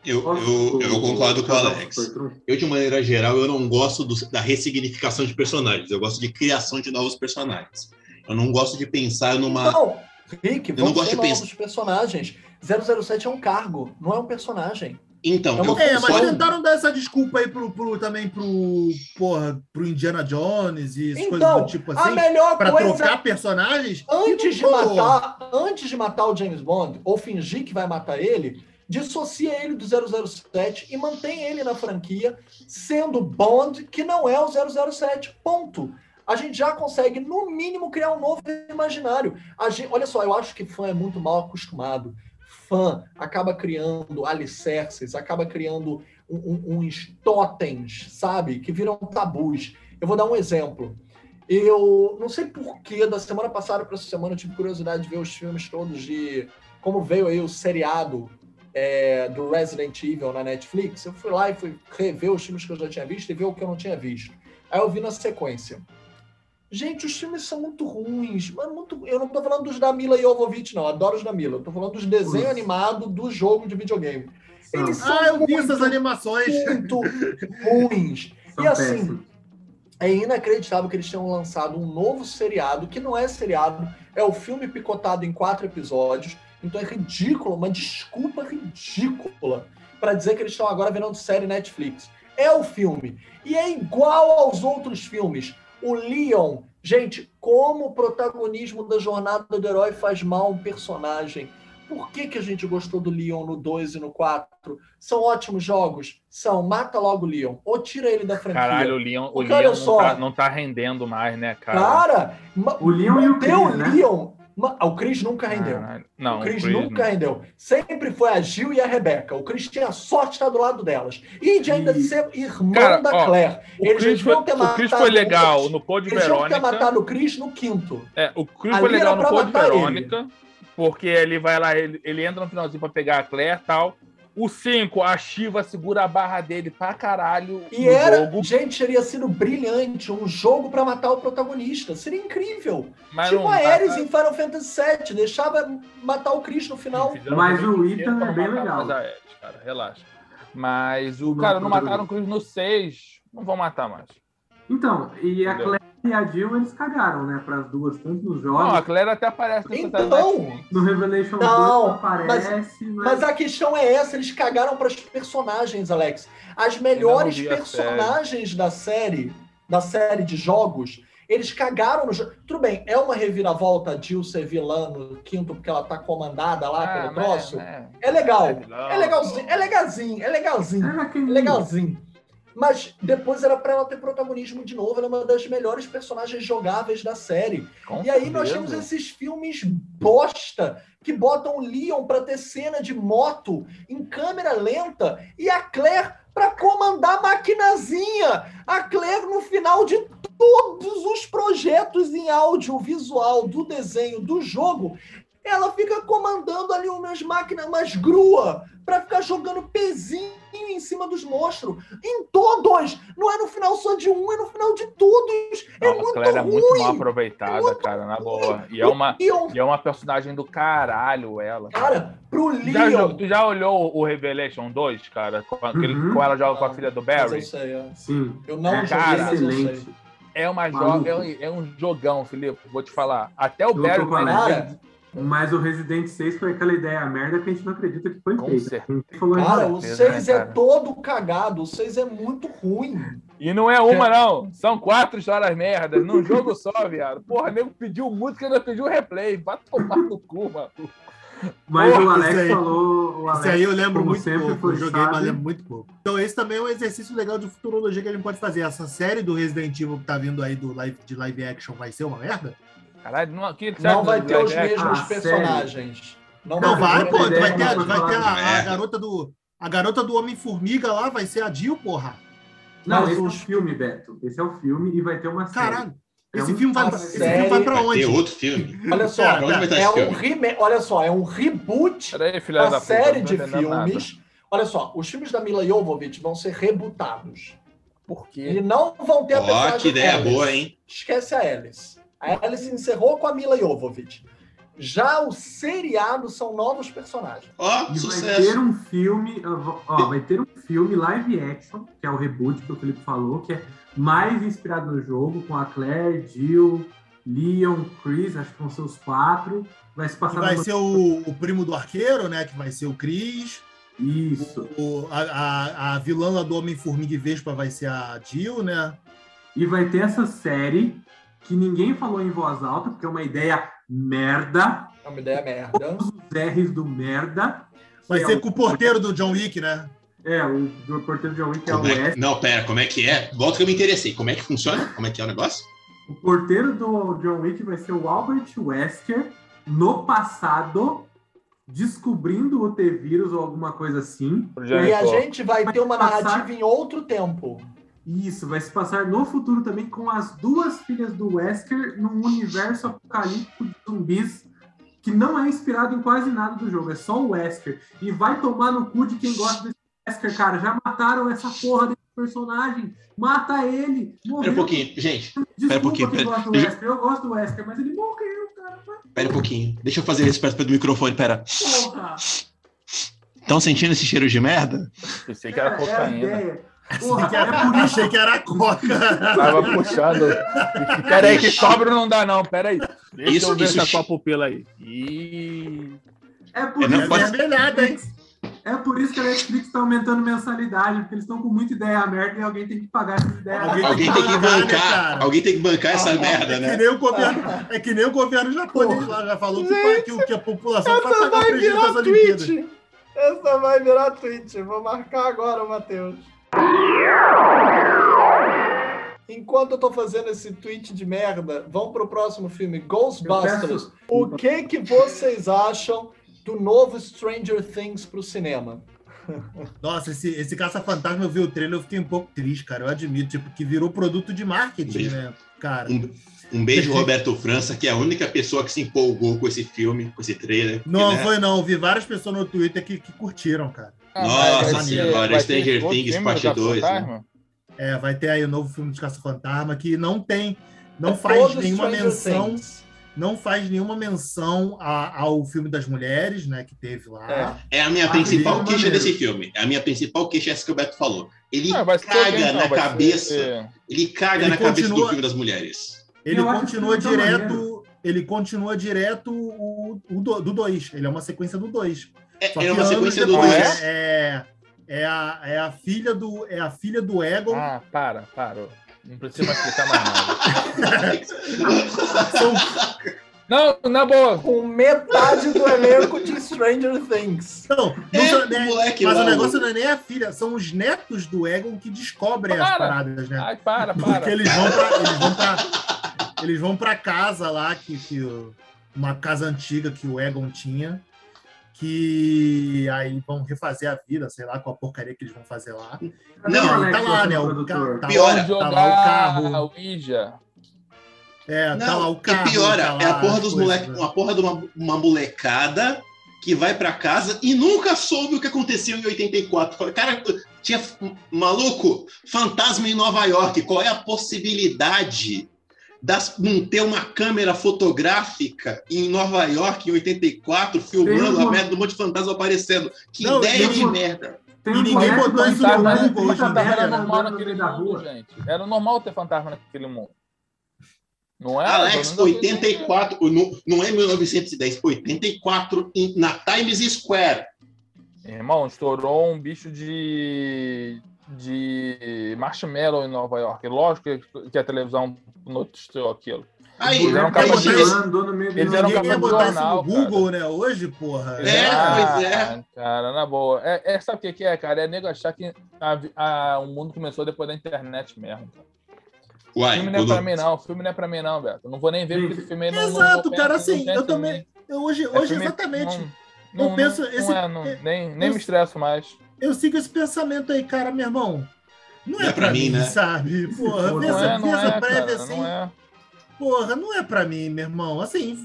Eu, eu, eu concordo com o Alex. Eu, de maneira geral, eu não gosto do- da ressignificação de personagens. Eu gosto de criação de novos personagens. Eu não gosto de pensar numa. Não, Rick, não vamos gosto de pensar- novos personagens. 007 é um cargo, não é um personagem. Então, É uma É, mas só- tentaram dar essa desculpa aí pro, pro- também pro, porra, pro Indiana Jones e essas coisas Então, do tipo a assim, melhor pra coisa trocar personagens. antes de matar, antes de matar o James Bond ou fingir que vai matar ele, dissocia ele do 007 e mantém ele na franquia sendo Bond que não é o 007. Ponto. A gente já consegue no mínimo criar um novo imaginário. A gente, olha só, eu acho que fã é muito mal acostumado. Fã acaba criando alicerces, acaba criando um- um- uns totens, sabe? Que viram tabus. Eu vou dar um exemplo. Eu não sei porquê, da semana passada para essa semana eu tive curiosidade de ver os filmes todos de como veio aí o seriado é, do Resident Evil na Netflix. Eu fui lá e fui rever os filmes que eu já tinha visto e ver o que eu não tinha visto. Aí eu vi na sequência. Gente, os filmes são muito ruins. Mas muito... Eu não tô falando dos da Mila Jovovich, não. Adoro os da Mila. Eu tô falando dos desenhos animados do jogo de videogame. Eles são Ah, eu vi essas animações. muito ruins. São e assim, péssimos. é inacreditável que eles tenham lançado um novo seriado, que não é seriado, é o filme picotado em quatro episódios. Então é ridículo, uma desculpa ridícula para dizer que eles estão agora virando série Netflix. É o filme. E é igual aos outros filmes. O Leon, gente, como o protagonismo da jornada do herói faz mal a um personagem. Por que, que a gente gostou do Leon no 2 e no 4? São ótimos jogos? São. Mata logo o Leon. Ou tira ele da franquia. Caralho, o Leon, o Leon não, só. tá, não tá rendendo mais, né, cara? Cara, O Leon e o Chris, né? Leon. Ah, O Chris nunca rendeu. Caralho. Não, o Chris nunca não. rendeu. Sempre foi a Gil e a Rebeca. O Chris tinha sorte de estar do lado delas. E de ainda E- ser irmão Cara, da ó, Claire. O Eles Chris, foi, ter o Chris matado foi legal eles. no Code Eles tinham que ter Verônica. matado o Chris no quinto. É, o Chris Ali foi legal no Code matar ele. Verônica, porque ele vai lá, ele, ele entra no finalzinho pra pegar a Claire e tal. O 5, a Shiva segura a barra dele pra caralho E no era, jogo. gente, teria sido brilhante. Um jogo pra matar o protagonista. Seria incrível. Mas tipo a Ares cara. em Final Fantasy VII. Deixava matar o Chris no final. Mas o Ethan é bem legal. Ares, cara, relaxa. Mas o Não, cara não não, mataram o Chris no 6, não vão matar mais. Então, e a Entendeu? Claire e a Jill, eles cagaram, né? Para as duas, tanto nos Não, a jogos, Claire até aparece série Então, Netflix. no Revelation Não, 2 aparece, mas... Mas a questão é essa, eles cagaram para os personagens, Alex. As melhores personagens da série, da série de jogos, eles cagaram no jogo. Tudo bem, é uma reviravolta a Jill ser vilã no quinto, porque ela tá comandada lá Ah, pelo mas- troço. é. É legal. É. É legalzinho, é legalzinho, é legalzinho. É aquele... legalzinho. Mas depois era pra ela ter protagonismo de novo. Ela é uma das melhores personagens jogáveis da série. Com E aí nós temos esses filmes bosta que botam o Leon pra ter cena de moto em câmera lenta e a Claire pra comandar a maquinazinha. A Claire, no final de todos os projetos em audiovisual do desenho do jogo, ela fica comandando ali umas máquinas, umas grua, pra ficar jogando pezinho em cima dos monstros. Em todos! Não é no final só de um, é no final de todos. É Não, muito Claire é ruim. muito mal aproveitada, cara, na boa. E é, uma, E eu- e é uma personagem do caralho, ela. Cara, pro Já, Leon. jo- tu já olhou o Revelation 2, cara? Com, aquele, Uhum. com ela joga com a filha do Mas Barry? eu sei, é. Sim. Eu não É, joguei, cara, mas eu sei. É, uma jo é, um, é um jogão, Felipe. Vou te falar. Até o Eu Barry Cara, Mas o Resident 6 foi aquela ideia merda que a gente não acredita que foi Com feita. certeza. Cara, o certeza, 6 né, é todo cagado. O 6 é muito ruim. E não é uma, não. São quatro histórias merda. Num jogo só, viado. Porra, nego pediu música e ainda pediu replay. Vai tomar no cu, mano. Mas Porra, o Alex aí- falou. O Alex, Isso aí eu lembro muito sempre, pouco. foi Eu joguei, mas sábio. lembro muito pouco. Então, esse também é um exercício legal de futurologia que a gente pode fazer. Essa série do Resident Evil que tá vindo aí do live, de live action vai ser uma merda? Caralho, não, que, Não vai ter os é, mesmos Ah, personagens. Não, Não, vai, pô. ideia, Vai ter, a, não vai ter a- a, garota do. A garota do Homem-Formiga lá vai ser a Jill, porra. Não, Mas esse é o os- filme, Beto. Esse é o filme e vai ter uma série. Caralho. É Esse um- filme vai, a pra- esse série filme vai pra Vai onde? ter outro filme. Olha só, vai é esse um filme? reme... olha só, é um reboot Peraí, da da puta. série não tô de entendendo nada. filmes. Olha só, os filmes da Mila Jovovich vão ser rebootados. Por quê? E não vão ter a Ó, personagem que ideia Alice. boa, hein? Esquece a Alice. A Alice encerrou com a Mila Jovovich. Já o seriado são novos personagens. Ó, E vai ter sucesso. um filme, ó, vai ter um filme live action, que é o reboot que o Felipe falou, que é mais inspirado no jogo, com a Claire, Jill, Leon, Chris, acho que vão ser os quatro. Vai se passar vai numa- ser o, o primo do arqueiro, né? Que vai ser o Chris. Isso. O, a, a, a vilã lá do Homem-Formiga e Vespa vai ser a Jill, né? E vai ter essa série que ninguém falou em voz alta, porque é uma ideia merda. É uma ideia merda. Todos os R's do merda. Vai é ser o- com o porteiro do John Wick, né? É, o do porteiro de John Wick é o é. Não, pera, como é que é? Volta que eu me interessei. Como é que funciona? Como é que é o negócio? O porteiro do John Wick vai ser o Albert Wesker no passado, descobrindo o T-Vírus ou alguma coisa assim. E a Progenitor. gente vai ter uma Passar- narrativa em outro tempo. Isso, vai se passar no futuro também com as duas filhas do Wesker num universo apocalíptico de zumbis que não é inspirado em quase nada do jogo, é só o Wesker. E vai tomar no cu de quem gosta desse Wesker, cara. Já mataram essa porra desse personagem. Mata ele. Morreu. Pera um pouquinho, gente. Desculpa pera um pouquinho, quem pera- gosta do Wesker. Eu gosto do Wesker, mas ele morreu, cara. Pera um pouquinho. Deixa eu fazer isso perto do microfone, pera. Porra. Estão sentindo esse cheiro de merda? Pensei que era É, é cocaína. ideia. Porra, Que era- é por isso Achei que era coca. Tava puxando. Pera aí, que sobra não dá, não. Pera aí. Deixa Isso- eu ver isso- essa tua pupila aí. Ih. É por, É, não isso, pode- Não é nada, hein? é por isso que a Netflix está aumentando mensalidade, porque eles estão com muita ideia merda e alguém tem que pagar essa ideia. Alguém Alguém tem que bancar, né, bancar. cara? Alguém tem que bancar essa merda, É que, né? nem o governo, é que nem o governo japonês lá já falou que, que, o- que a população vai pagar das Olimpíadas. tweet. Essa vai virar tweet. Vou marcar agora, Matheus. Enquanto eu tô fazendo esse tweet de merda, vamos pro próximo filme, Ghostbusters. O que que vocês acham do novo Stranger Things pro cinema? Nossa, esse, esse Caça-Fantasma, eu vi o trailer, eu fiquei um pouco triste, cara. Eu admito, tipo, que virou produto de marketing, né, cara? Um, um beijo, Roberto França, que é a única pessoa que se empolgou com esse filme, com esse trailer. porque, Não, né? foi não. Vi várias pessoas no Twitter que, que curtiram, cara. Nossa Vai ter- senhora, Stranger Things parte do 2, né? É, vai ter aí o novo filme de Caça-Fantasma que não tem, não É faz nenhuma Stranger menção, Things. não faz nenhuma menção a- ao filme das mulheres, né, que teve lá. É. É a minha Ah, principal é queixa maneiro. desse filme. É a minha principal queixa, essa que o Beto falou. Ele Ah, ser caga na ser- cabeça. é. Ele caga Ele na cabeça do continua- filme das mulheres. Ele Eu continua tá direto, ele continua direto o, o do, do 2. Ele é uma sequência do 2. É, é uma sequência do depois, 2. É, é, a, é a filha do é a filha do Egon. Ah, para, para. Não precisa mais explicar mais nada. São- Não, na boa. Com metade do elenco de Stranger Things. Não, não É, né, moleque mas lá, o negócio não é nem a filha, são os netos do Egon que descobrem as Para. paradas, né? Ai, para, Porque para. eles vão pra, eles vão pra, eles vão pra casa lá, que, que uma casa antiga que o Egon tinha. Que aí vão refazer a vida, sei lá, com a porcaria que eles vão fazer lá. Não, Alex, tá lá, né? O, produtor. ca- tá, Piora. lá, tá lá o carro. Ouija. É, tá lá Não, o carro. e piora, tá lá é a porra dos moleques, né? uma porra de uma, uma molecada que vai pra casa e nunca soube o que aconteceu em 84. Fala, Cara, tinha maluco, fantasma em Nova York. Qual é a possibilidade das, não ter uma câmera fotográfica em Nova York em 84 filmando a uma- merda do monte de fantasma aparecendo? Que Não, ideia e de um- merda! Tem E ninguém botou do isso no Google hoje em dia, era normal naquele da mundo, rua. gente. Era normal ter fantasma naquele mundo. Não é? Alex, Pelo menos eu 84, não, não é 1910, 84 em- na Times Square. Irmão, estourou um bicho de, de marshmallow em Nova York. Lógico que, a televisão noticiou aquilo. Aí, Eles eram já- de- Eles eram capazes de jornal, Google, né? Hoje, porra. É, pois é. Ah, Cara, na boa. É, é, sabe o que, que é, cara? É nego achar que a a- o mundo começou depois da internet mesmo. Cara. Uai, filme não é pra mim, não. filme não é pra mim, não, Beto. Eu não vou nem ver porque esse filme aí não. Exato, não cara, assim, eu também. Eu hoje, É hoje exatamente. Não, eu não- penso. não esse, é, não- nem, nem eu- me estresso mais. Eu sigo esse pensamento aí, cara, meu irmão. Não é, Não é pra pra mim, mim, né? sabe? Porra, Não pensa, é, pensa é, breve cara, assim. não é. Porra, não é pra mim, meu irmão. Assim,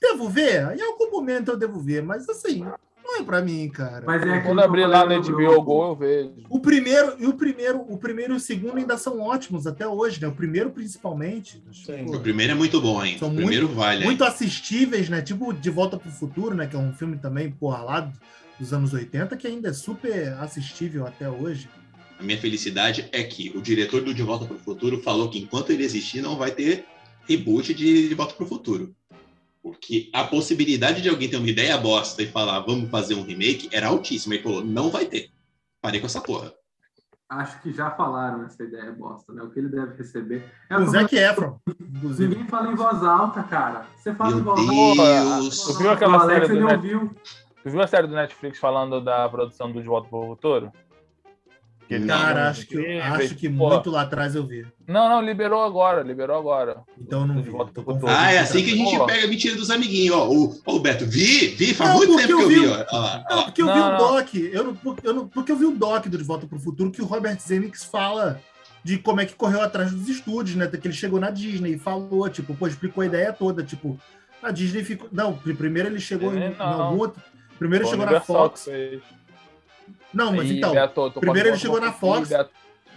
devo ver? Em algum momento eu devo ver, mas assim, não é pra mim, cara. Mas é Quando que eu abrir lá no no HBO. Go, eu vejo. O primeiro e o primeiro, o primeiro e o segundo ainda são ótimos até hoje, né? O primeiro principalmente. Sim. O primeiro é muito bom ainda. São o primeiro vale. muito assistíveis, né? Tipo De Volta pro Futuro, né? Que é um filme também, porra, lá dos anos 80, que ainda é super assistível até hoje. A minha felicidade é que o diretor do De Volta para o Futuro falou que enquanto ele existir, não vai ter reboot de De Volta para o Futuro. Porque a possibilidade de alguém ter uma ideia bosta e falar vamos fazer um remake era altíssima. Ele falou, não vai ter. Parei com essa porra. Acho que já falaram essa ideia bosta, né? O que ele deve receber. É O Zac Efron, inclusive. Ninguém fala em voz alta, cara. Você fala Meu em voz Deus. Alta. viu aquela o Alex, série do ele Net- ouviu. Tu viu a série do Netflix falando da produção do De Volta pro Futuro? Cara, acho que, acho que pô. muito lá atrás eu vi. Não, não, liberou agora, liberou agora. Então eu não De vi. Ah, é assim que a gente Pô. pega a mentira dos amiguinhos. Ó, o, o Beto, vi, vi, faz Não, muito tempo que eu vi. Ó, Não, porque eu vi o doc, eu não, porque, eu não- porque eu vi o doc do De Volta pro Futuro que o Robert Zemeckis fala de como é que correu atrás dos estúdios, né? Que ele chegou na Disney e falou, tipo, pô, explicou a ideia toda, tipo, a Disney ficou. Não, primeiro ele chegou em, É, em não. algum outro. Primeiro ele chegou na Fox. Não, mas Ih, então. Primeiro ele chegou na Fox.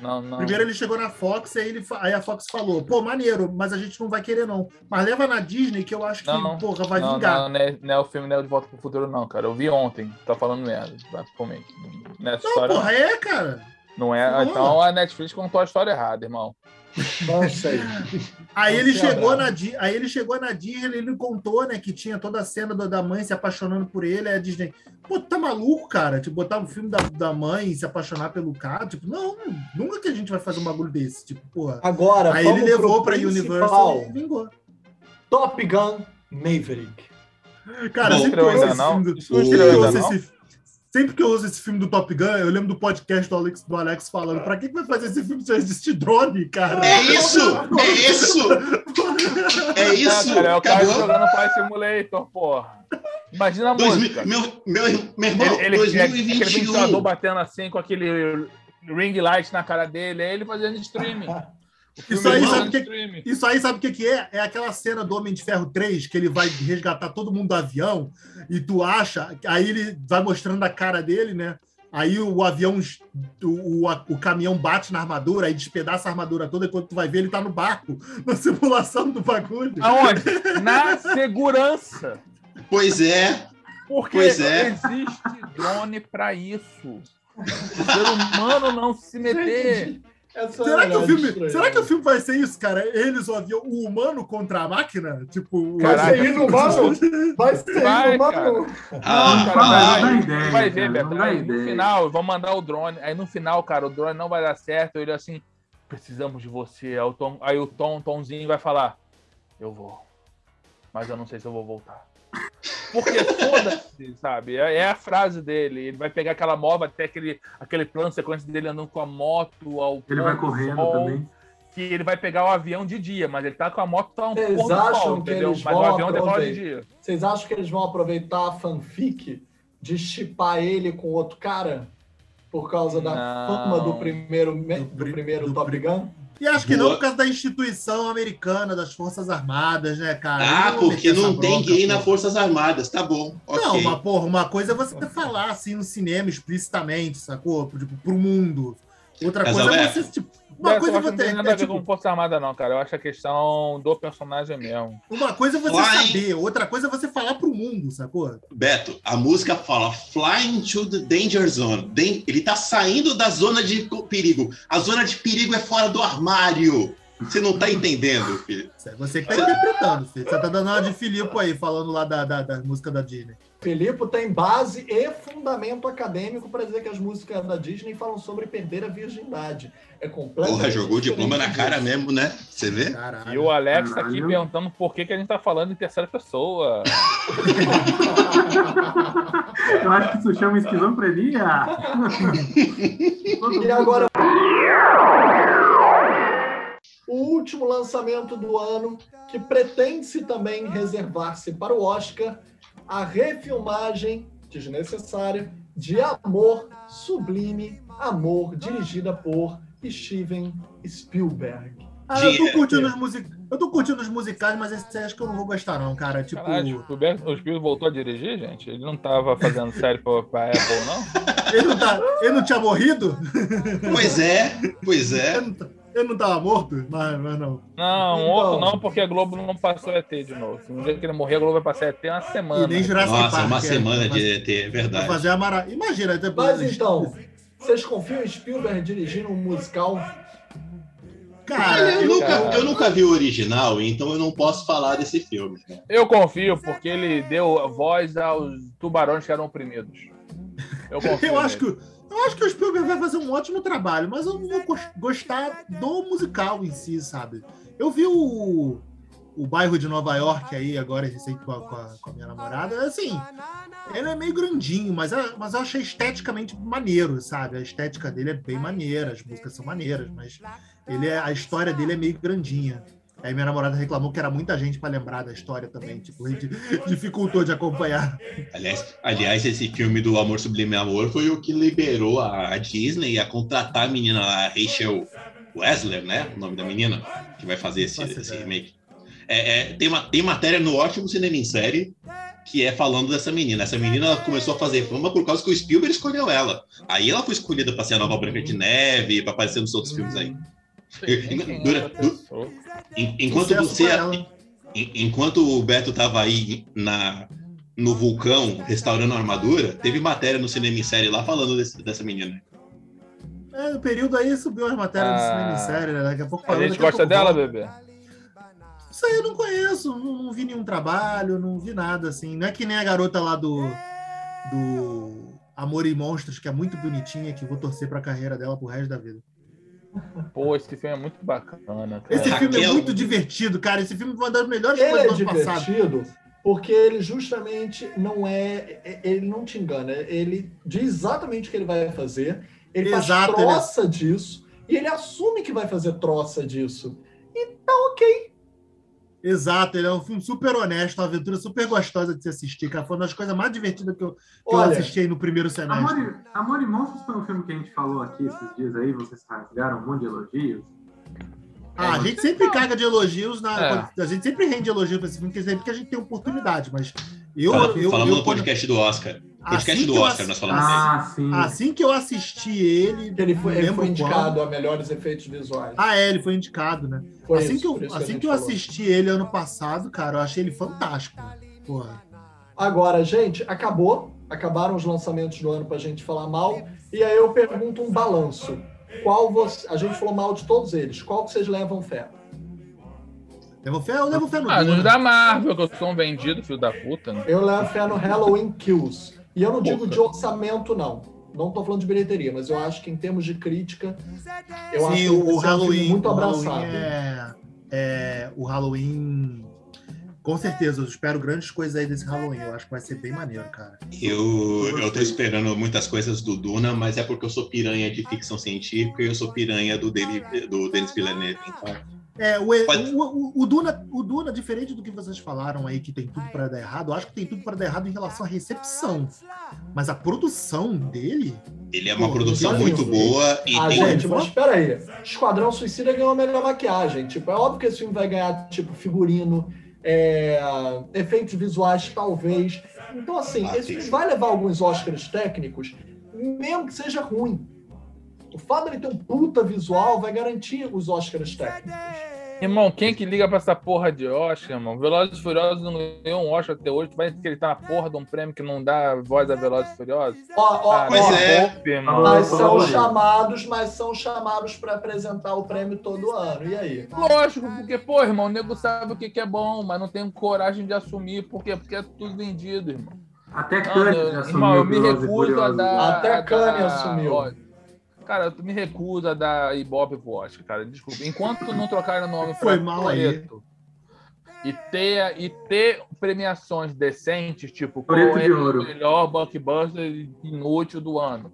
Não, não. Primeiro ele chegou na Fox, aí, ele, aí a Fox falou, pô, maneiro, mas a gente não vai querer, não. Mas leva na Disney que eu acho que, Não, porra, vai não, vingar. Não, não, é, não é o filme não é o De Volta pro Futuro, não, cara. Eu vi ontem. Tá falando merda. Vai comer. Não é essa Não, história. porra, é, cara. Não é. Não. Então a Netflix contou a história errada, irmão. Não sei. Aí Não ele, chegou na, aí ele chegou na Disney, ele contou, né, que tinha toda a cena do- da mãe se apaixonando por ele, aí a Disney, pô, tu tá maluco, cara? Tipo, botar um filme da, da mãe e se apaixonar pelo cara? Tipo, não, nunca que a gente vai fazer um bagulho desse. Tipo, porra. Agora, Aí ele levou principal. Universal e vingou. Top Gun Maverick. Cara, não? não eu ainda ouço não? Sempre que eu uso esse filme do Top Gun, eu lembro do podcast do Alex, do Alex falando, pra que, que vai fazer esse filme se existe drone, cara? É isso! É isso! É isso! Ah, cara, é o cara Acabou. jogando Flight Simulator, porra. Imagina a Dois música. meu, meu, meu irmão, Ele, ele, aquele 2021. ventilador batendo assim com aquele ring light na cara dele, é ele fazendo streaming. Isso aí, ele sabe que-. Isso aí, sabe o que, que é? É aquela cena do Homem de Ferro 3, que ele vai resgatar todo mundo do avião, e tu acha, aí ele vai mostrando a cara dele, né? Aí o avião, o, o, o caminhão bate na armadura, aí despedaça a armadura toda, e quando tu vai ver, ele tá no barco, na simulação do bagulho. Aonde? Na segurança. Pois é. Porque Pois é. existe drone pra isso. O ser humano não se meter. Essa Será que, o é filme, será que o filme vai ser isso, cara? Eles, o avião, o humano contra a máquina? Tipo, o- Vai Caraca. ser inumano? Vai ser Vai, inumano? Ah, Não, cara, vai, não dá ideia, vai ver, Beto. Aí, no ideia. final, vão mandar o drone. Aí no final, cara, o drone não vai dar certo. Ele assim, precisamos de você. Aí o, Tom, aí o Tom, Tomzinho vai falar, eu vou. Mas eu não sei se eu vou voltar. Porque foda-se, sabe? É, é a frase dele. Ele vai pegar aquela moto, até aquele, aquele plano sequência dele andando com a moto ao Ele vai do correndo sol, também. Que ele vai pegar o avião de dia, mas ele tá com a moto tá um do acham sol, que entendeu? eles Mas vão o avião decola de dia. Vocês acham que eles vão aproveitar a fanfic de chipar ele com outro cara? Por causa da Não. fama do primeiro, me- do pri- primeiro do Top Gun? E acho que não Boa. por causa da instituição americana, das Forças Armadas, né, cara? Ah, vou porque não tem gay na porra. Forças Armadas. Tá bom. Não, ok. uma, porra, uma coisa é você falar assim no cinema explicitamente, sacou? Tipo, pro mundo. Outra Mas, coisa é você, tipo. Uma coisa eu é acho que não você. tem nada É, a ver com tipo, Força Armada, não, cara. Eu acho a questão do personagem mesmo. uma coisa é você Fly. saber, outra coisa é você falar pro mundo, sacou? Beto, a música fala Flying to the Danger Zone. Den- Ele tá saindo da zona de perigo. A zona de perigo é fora do armário. Você não tá entendendo, filho. Isso é você que tá interpretando, filho. Você tá dando uma de Filipe aí, falando lá da, da, da música da Disney. Filipe tem base e fundamento acadêmico para dizer que as músicas da Disney falam sobre perder a virgindade. É completamente Porra, jogou o diploma na cara disso. mesmo, né? Você vê? Caralho. E o Alex tá aqui Caralho. perguntando por que, que a gente tá falando em terceira pessoa. Eu acho que isso chama esquizofrenia. E agora. O último lançamento do ano, que pretende-se também reservar-se para o Oscar, a refilmagem desnecessária de Amor Sublime, Amor, dirigida por Steven Spielberg. Ah, eu tô curtindo os music... Eu tô curtindo os musicais, mas esse acho que eu não vou gostar, não, cara. Tipo. Caralho, o o Spielberg voltou a dirigir, gente? Ele não tava fazendo série pra, pra Apple, não? Ele não, tá... ele não tinha morrido? Pois é, pois é. Ele não, tá- ele não tava morto? Mas, mas não. Não, um Então. outro não, porque a Globo não passou ET de novo. Um dia que ele morrer, a Globo vai passar ET uma semana. E nem Jurassic Nossa, Park. uma é. semana Mas- de ET, é verdade. fazer a mara... Imagina, depois. Mas então, vocês confiam em Spielberg dirigindo um musical? Cara, eu, eu, nunca, cara. eu nunca vi o original, então eu não posso falar desse filme. né? Eu confio, porque ele deu voz aos tubarões que eram oprimidos. Eu confio. eu acho que. Eu acho que o Spielberg vai fazer um ótimo trabalho, mas eu não vou gos- gostar do musical em si, sabe? Eu vi o, o bairro de Nova York aí, agora, recente com com a minha namorada. Assim, ele é meio grandinho, mas, é- mas eu achei esteticamente maneiro, sabe? A estética dele é bem maneira, as músicas são maneiras, mas ele é, a história dele é meio grandinha. Aí minha namorada reclamou que era muita gente pra lembrar da história também, tipo, di- dificultou de acompanhar. Aliás, aliás, esse filme do Amor Sublime Amor foi o que liberou a, Disney a contratar a menina lá, a Rachel Wesler, né? O nome da menina, que vai fazer esse, esse remake. É, é, tem, uma, tem matéria no ótimo cinema em série que é falando dessa menina. Essa menina ela começou a fazer fama por causa que o Spielberg escolheu ela. Aí ela foi escolhida para ser a nova Branca de Neve, para aparecer nos outros filmes aí. É? En- Enquanto você, enquanto o Beto tava aí na no vulcão restaurando a armadura, teve matéria no cinema em série lá falando desse- dessa menina. É, no período aí subiu as matérias do Ah. cinema em série, né? Daqui a pouco A falando, gente daqui a gosta pouco dela, volta. bebê? Isso aí eu não conheço, não, não vi nenhum trabalho, não vi nada assim. Não é que nem a garota lá do, do Amor e Monstros, que é muito bonitinha, que vou torcer pra carreira dela pro resto da vida. Pô, esse filme é muito bacana. Cara. Esse filme é muito divertido, cara. Esse filme foi uma das melhores Ele é coisas do ano passado. divertido porque ele justamente não é. é- Ele não te engana. Ele diz exatamente o que ele vai fazer. Ele Exato, faz ele é- troça disso. E ele assume que vai fazer troça disso. Então, ok. Exato, ele é um filme super honesto, uma aventura super gostosa de se assistir, cara. Foi uma das coisas mais divertidas que eu, que eu Olha, assisti aí no primeiro semestre. Amor e, Amor e Monstros foi um filme que a gente falou aqui esses dias aí, vocês rasgaram um monte de elogios. Ah, a gente sempre caga de elogios, na, É. a gente sempre rende elogios pra esse filme, porque sempre que a gente tem oportunidade, mas eu, Fala- eu, falamos eu no podcast do Oscar. Podcast Assim do que eu Oscar, nós falamos dele. Ah, sim. Assim que eu assisti ele, ele foi, ele foi indicado qual. a melhores efeitos visuais. Ah, é, ele foi indicado, né? Foi assim isso, que eu, assim gente que eu falou. assisti ele ano passado, cara, eu achei ele fantástico. Porra. Agora, gente, acabou. Acabaram os lançamentos do ano pra gente falar mal. E aí eu pergunto um balanço. Qual você. A gente falou mal de todos eles. Qual que vocês levam fé? Levo fé, eu levo fé no Ah, nos da Marvel, que eu sou um vendido, filho da puta. Né? Eu levo fé no Halloween Kills. E eu não digo de orçamento, não. Não tô falando de bilheteria, mas eu acho que em termos de crítica, eu acho Sim, que o, Halloween, muito o abraçado. Halloween é, é- o Halloween. Com certeza, eu espero grandes coisas aí desse Halloween. Eu acho que vai ser bem maneiro, cara. Eu, eu tô esperando muitas coisas do Duna, mas é porque eu sou piranha de ficção científica e eu sou piranha do, David, do Denis Villeneuve. Então, É, o, o, o, Duna, o Duna, diferente do que vocês falaram aí, que tem tudo para dar errado, eu acho que tem tudo para dar errado em relação à recepção. Mas a produção dele. Ele é uma Pô, produção olha muito isso. boa e Ah, tem. gente, mas espera aí. Esquadrão Suicida ganhou a melhor maquiagem. Tipo, é óbvio que esse filme vai ganhar, tipo, figurino, é, efeitos visuais, talvez. Então, assim, Ah, esse filme vai levar alguns Oscars técnicos, mesmo que seja ruim. O fato dele ter um puta visual vai garantir os Oscars técnicos. Irmão, quem que liga pra essa porra de Oscar, irmão? Velozes e Furiosos não ganhou um Oscar até hoje. Tu vai acreditar na porra de um prêmio que não dá voz a Velozes e Furiosos? Ó, ó, Ah, Pois é. irmão. Mas são chamados, mas são chamados para apresentar o prêmio todo ano. E aí? Lógico, porque, pô, irmão, o nego sabe o que, que é bom, mas não tem coragem de assumir. Por quê? Porque é tudo vendido, irmão. Até eu- já irmão, eu me assumiu recuso a dar. Até a Kanye assumiu. ó, Cara, eu me recuso a dar Ibope pro Oscar, cara. Desculpa. Enquanto não trocar o nome Foi mal aí. E ter, e ter premiações decentes, tipo, qual é o melhor blockbuster inútil do ano.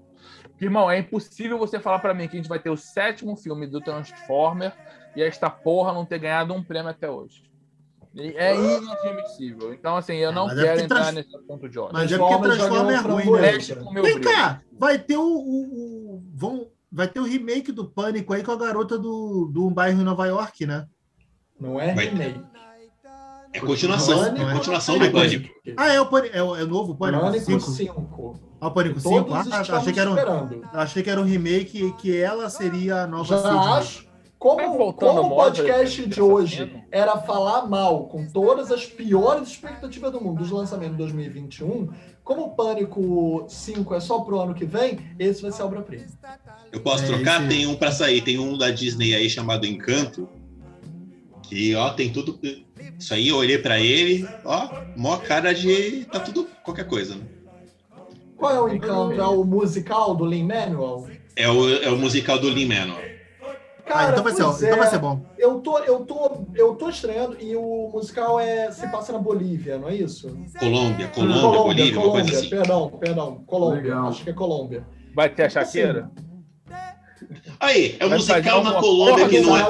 Irmão, é impossível você falar pra mim que a gente vai ter o sétimo filme do Transformer e esta porra não ter ganhado um prêmio até hoje. E É inadmissível. Então, assim, eu não mas é quero porque entrar trans- nesse assunto de Oscar. Mas é porque Transforma é ruim, né? Vem brilho. cá, vai ter o, o- o- vão, vai ter o remake do Pânico aí com a garota do, do um bairro em Nova York, né? Não é Vai- remake. É continuação, Pânico, é né? continuação do Pânico. Ah, é o, Pânico, é o, é o novo Pânico Pânico 5? 5. Ah, o Pânico Todos 5? Ah, estamos achei que, era um, esperando. achei que era um remake que ela seria a nova Já Sidney. acho. Como, Tá como o moda podcast desse de hoje era falar mal com todas as piores expectativas do mundo dos lançamentos de 2021, como o Pânico 5 é só pro ano que vem, esse vai ser a obra-prima. Eu posso É, trocar? esse- Tem um pra sair. Tem um da Disney aí chamado Encanto. Que, ó, tem tudo. Isso aí, eu olhei pra ele, ó, mó cara de. Tá tudo qualquer coisa, né? Qual é o encanto? É o musical do Lin-Manuel? É o, é o musical do Lin Manuel. Ah, então vai, ser, pois então é. vai ser bom. Eu tô, eu tô, eu tô estreando e o musical é se passa na Bolívia, não é isso? Colômbia, Colômbia, Bolívia, uma coisa assim. Perdão, perdão, Colômbia. Legal. Acho que é Colômbia. Vai ter a Shakira? Aí, é um Vai musical na Colômbia que não é.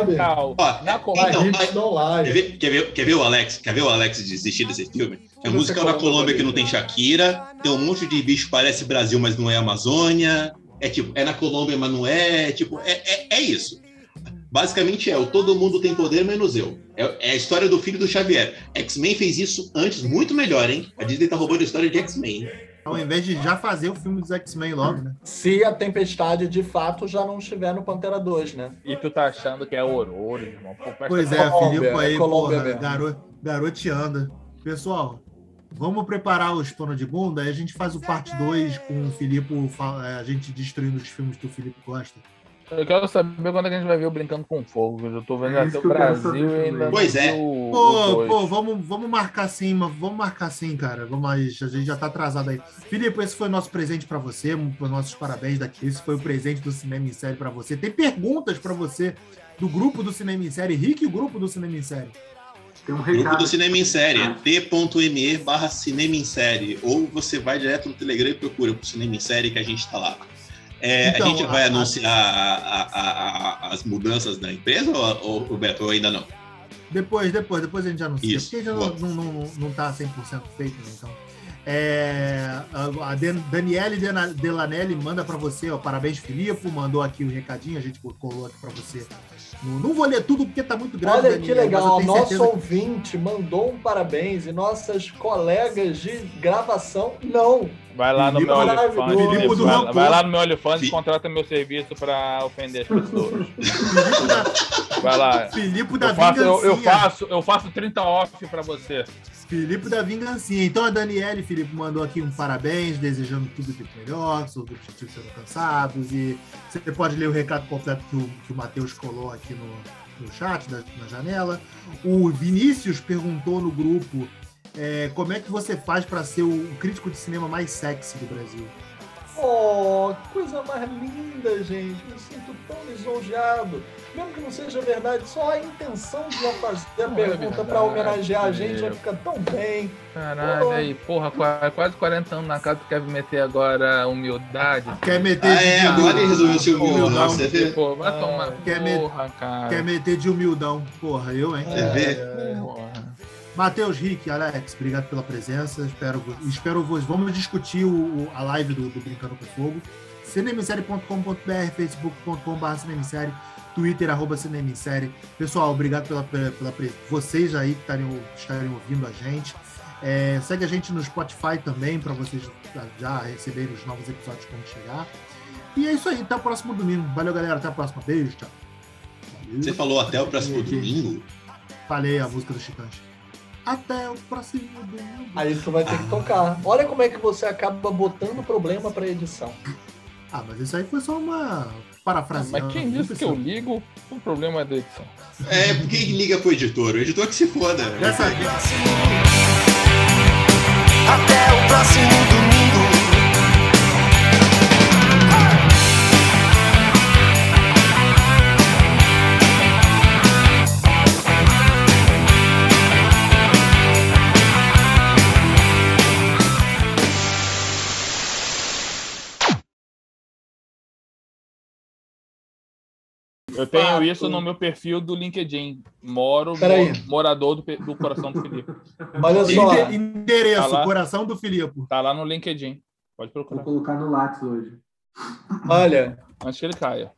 Ó, Na Colômbia. então, Hips don't lie. Quer ver, quer, ver, quer ver o Alex? Quer ver o Alex desistir desse filme? É um musical na Colômbia, Colômbia que não tem Shakira, tem um monte de bicho que parece Brasil, mas não é Amazônia. É tipo, é na Colômbia, mas não é. Tipo, é, é, é isso. Basicamente é o todo mundo tem poder menos eu. É, é a história do filho do Xavier. X-Men fez isso antes muito melhor, hein? A Disney tá roubando a história de X-Men. Ao invés de já fazer o filme dos X-Men logo, né? Se a tempestade de fato já não estiver no Pantera 2, né? E tu tá achando que é Aurora, irmão. Pô, Pois é, atenção. Colômbia, Filipe aí, Colômbia porra, garo, garoteando. Pessoal, vamos preparar os pano de bunda, aí a gente faz o parte 2 com o Filipe, é, a gente destruindo os filmes que o Filipe gosta. Eu quero saber quando é que a gente vai ver o Brincando com Fogo. Eu tô vendo É até o Brasil e ainda Pois é. o- o Pô, dois. pô, vamos, vamos marcar sim, mas vamos marcar sim, cara. Vamos, a gente já tá atrasado aí. Filipe, esse foi o nosso presente pra você, os nossos parabéns daqui. Esse foi o presente do Cinema em Série pra você. Tem perguntas pra você do grupo do Cinema em Série. Rick, o grupo do Cinema em Série. Tem um Grupo recado. do Cinema em Série, é t.me barra Cinema em Série. Ou você vai direto no Telegram e procura pro Cinema em Série que a gente tá lá. É, Então, a gente vai a- anunciar a- a- a- a- as mudanças da empresa ou, ou, Beto, ou ainda não? Depois, depois, depois a gente anuncia. Isso, Porque ainda boa. não, não, não, tá 100% feito, né? Então. É, a a Dan- Daniele Delanelli manda pra você, ó, parabéns, Filipe, mandou aqui o recadinho, a gente colou aqui pra você. Não, não vou ler tudo porque tá muito grande, Olha que Daniele, eu legal, nosso certeza que- ouvinte mandou um parabéns e nossas colegas de gravação não. Vai lá no meu. OnlyFans. Vai, vai lá no meu OnlyFans e contrata meu serviço pra ofender as pessoas. Filipe da, Vai lá. Filipe da Eu faço, eu, eu faço, eu faço 30 off pra você. Filipe da Vingancinha. Então a Daniele, Filipe, mandou aqui um parabéns, desejando tudo de melhor, que seus objetivos serão alcançados. E você pode ler o recado completo que o, que o Matheus colou aqui no, no chat, da- na janela. O Vinícius perguntou no grupo é, como é que você faz para ser o crítico de cinema mais sexy do Brasil. Oh, que coisa mais linda, gente. Me sinto tão lisonjeado. Mesmo que não seja verdade, só a intenção de já fazer a Não é pergunta verdade, pra homenagear a gente já fica tão bem. Caralho, aí, porra, qua- quase 40 anos na casa, tu quer meter agora humildade? Quer meter Ah, é, de agora ele resolveu ser humildão. você vê? Pô, vai tomar Quer me- porra, cara. Quer meter de humildão. Porra, eu, hein? Você vê? Porra. Matheus, Rick, Alex, obrigado pela presença. Espero, espero vos. Vamos discutir o, a live do, do Brincando com Fogo. cinemissérie.com.br, facebook.com.br cinemissérie, twitter, arroba cinemissérie. Pessoal, obrigado pela, pela, pela pre- vocês aí que estarem, estarem ouvindo a gente. É, segue a gente no Spotify também, para vocês já receberem os novos episódios quando chegar. E é isso aí, até o próximo domingo. Valeu, galera. Até a próxima. Beijo, tchau. Valeu. Você falou até o próximo domingo? Falei a música do Chitãs. Até o próximo domingo. Aí tu vai ter que tocar. Olha como é que você acaba botando problema pra edição. Ah, mas isso aí foi só uma parafrase. Mas quem disse que eu ligo, o problema é da edição. É, quem liga pro editor? O editor que se foda. Dessa Até o próximo domingo. Eu tenho Fato. isso no meu perfil do LinkedIn. Moro, morador do, do coração do Felipe. Olha só. Ende- Endereço, Tá lá. coração do Filipe. Tá lá no LinkedIn. Pode Vou procurar. colocar no Lattes hoje. Olha, Antes que ele caia.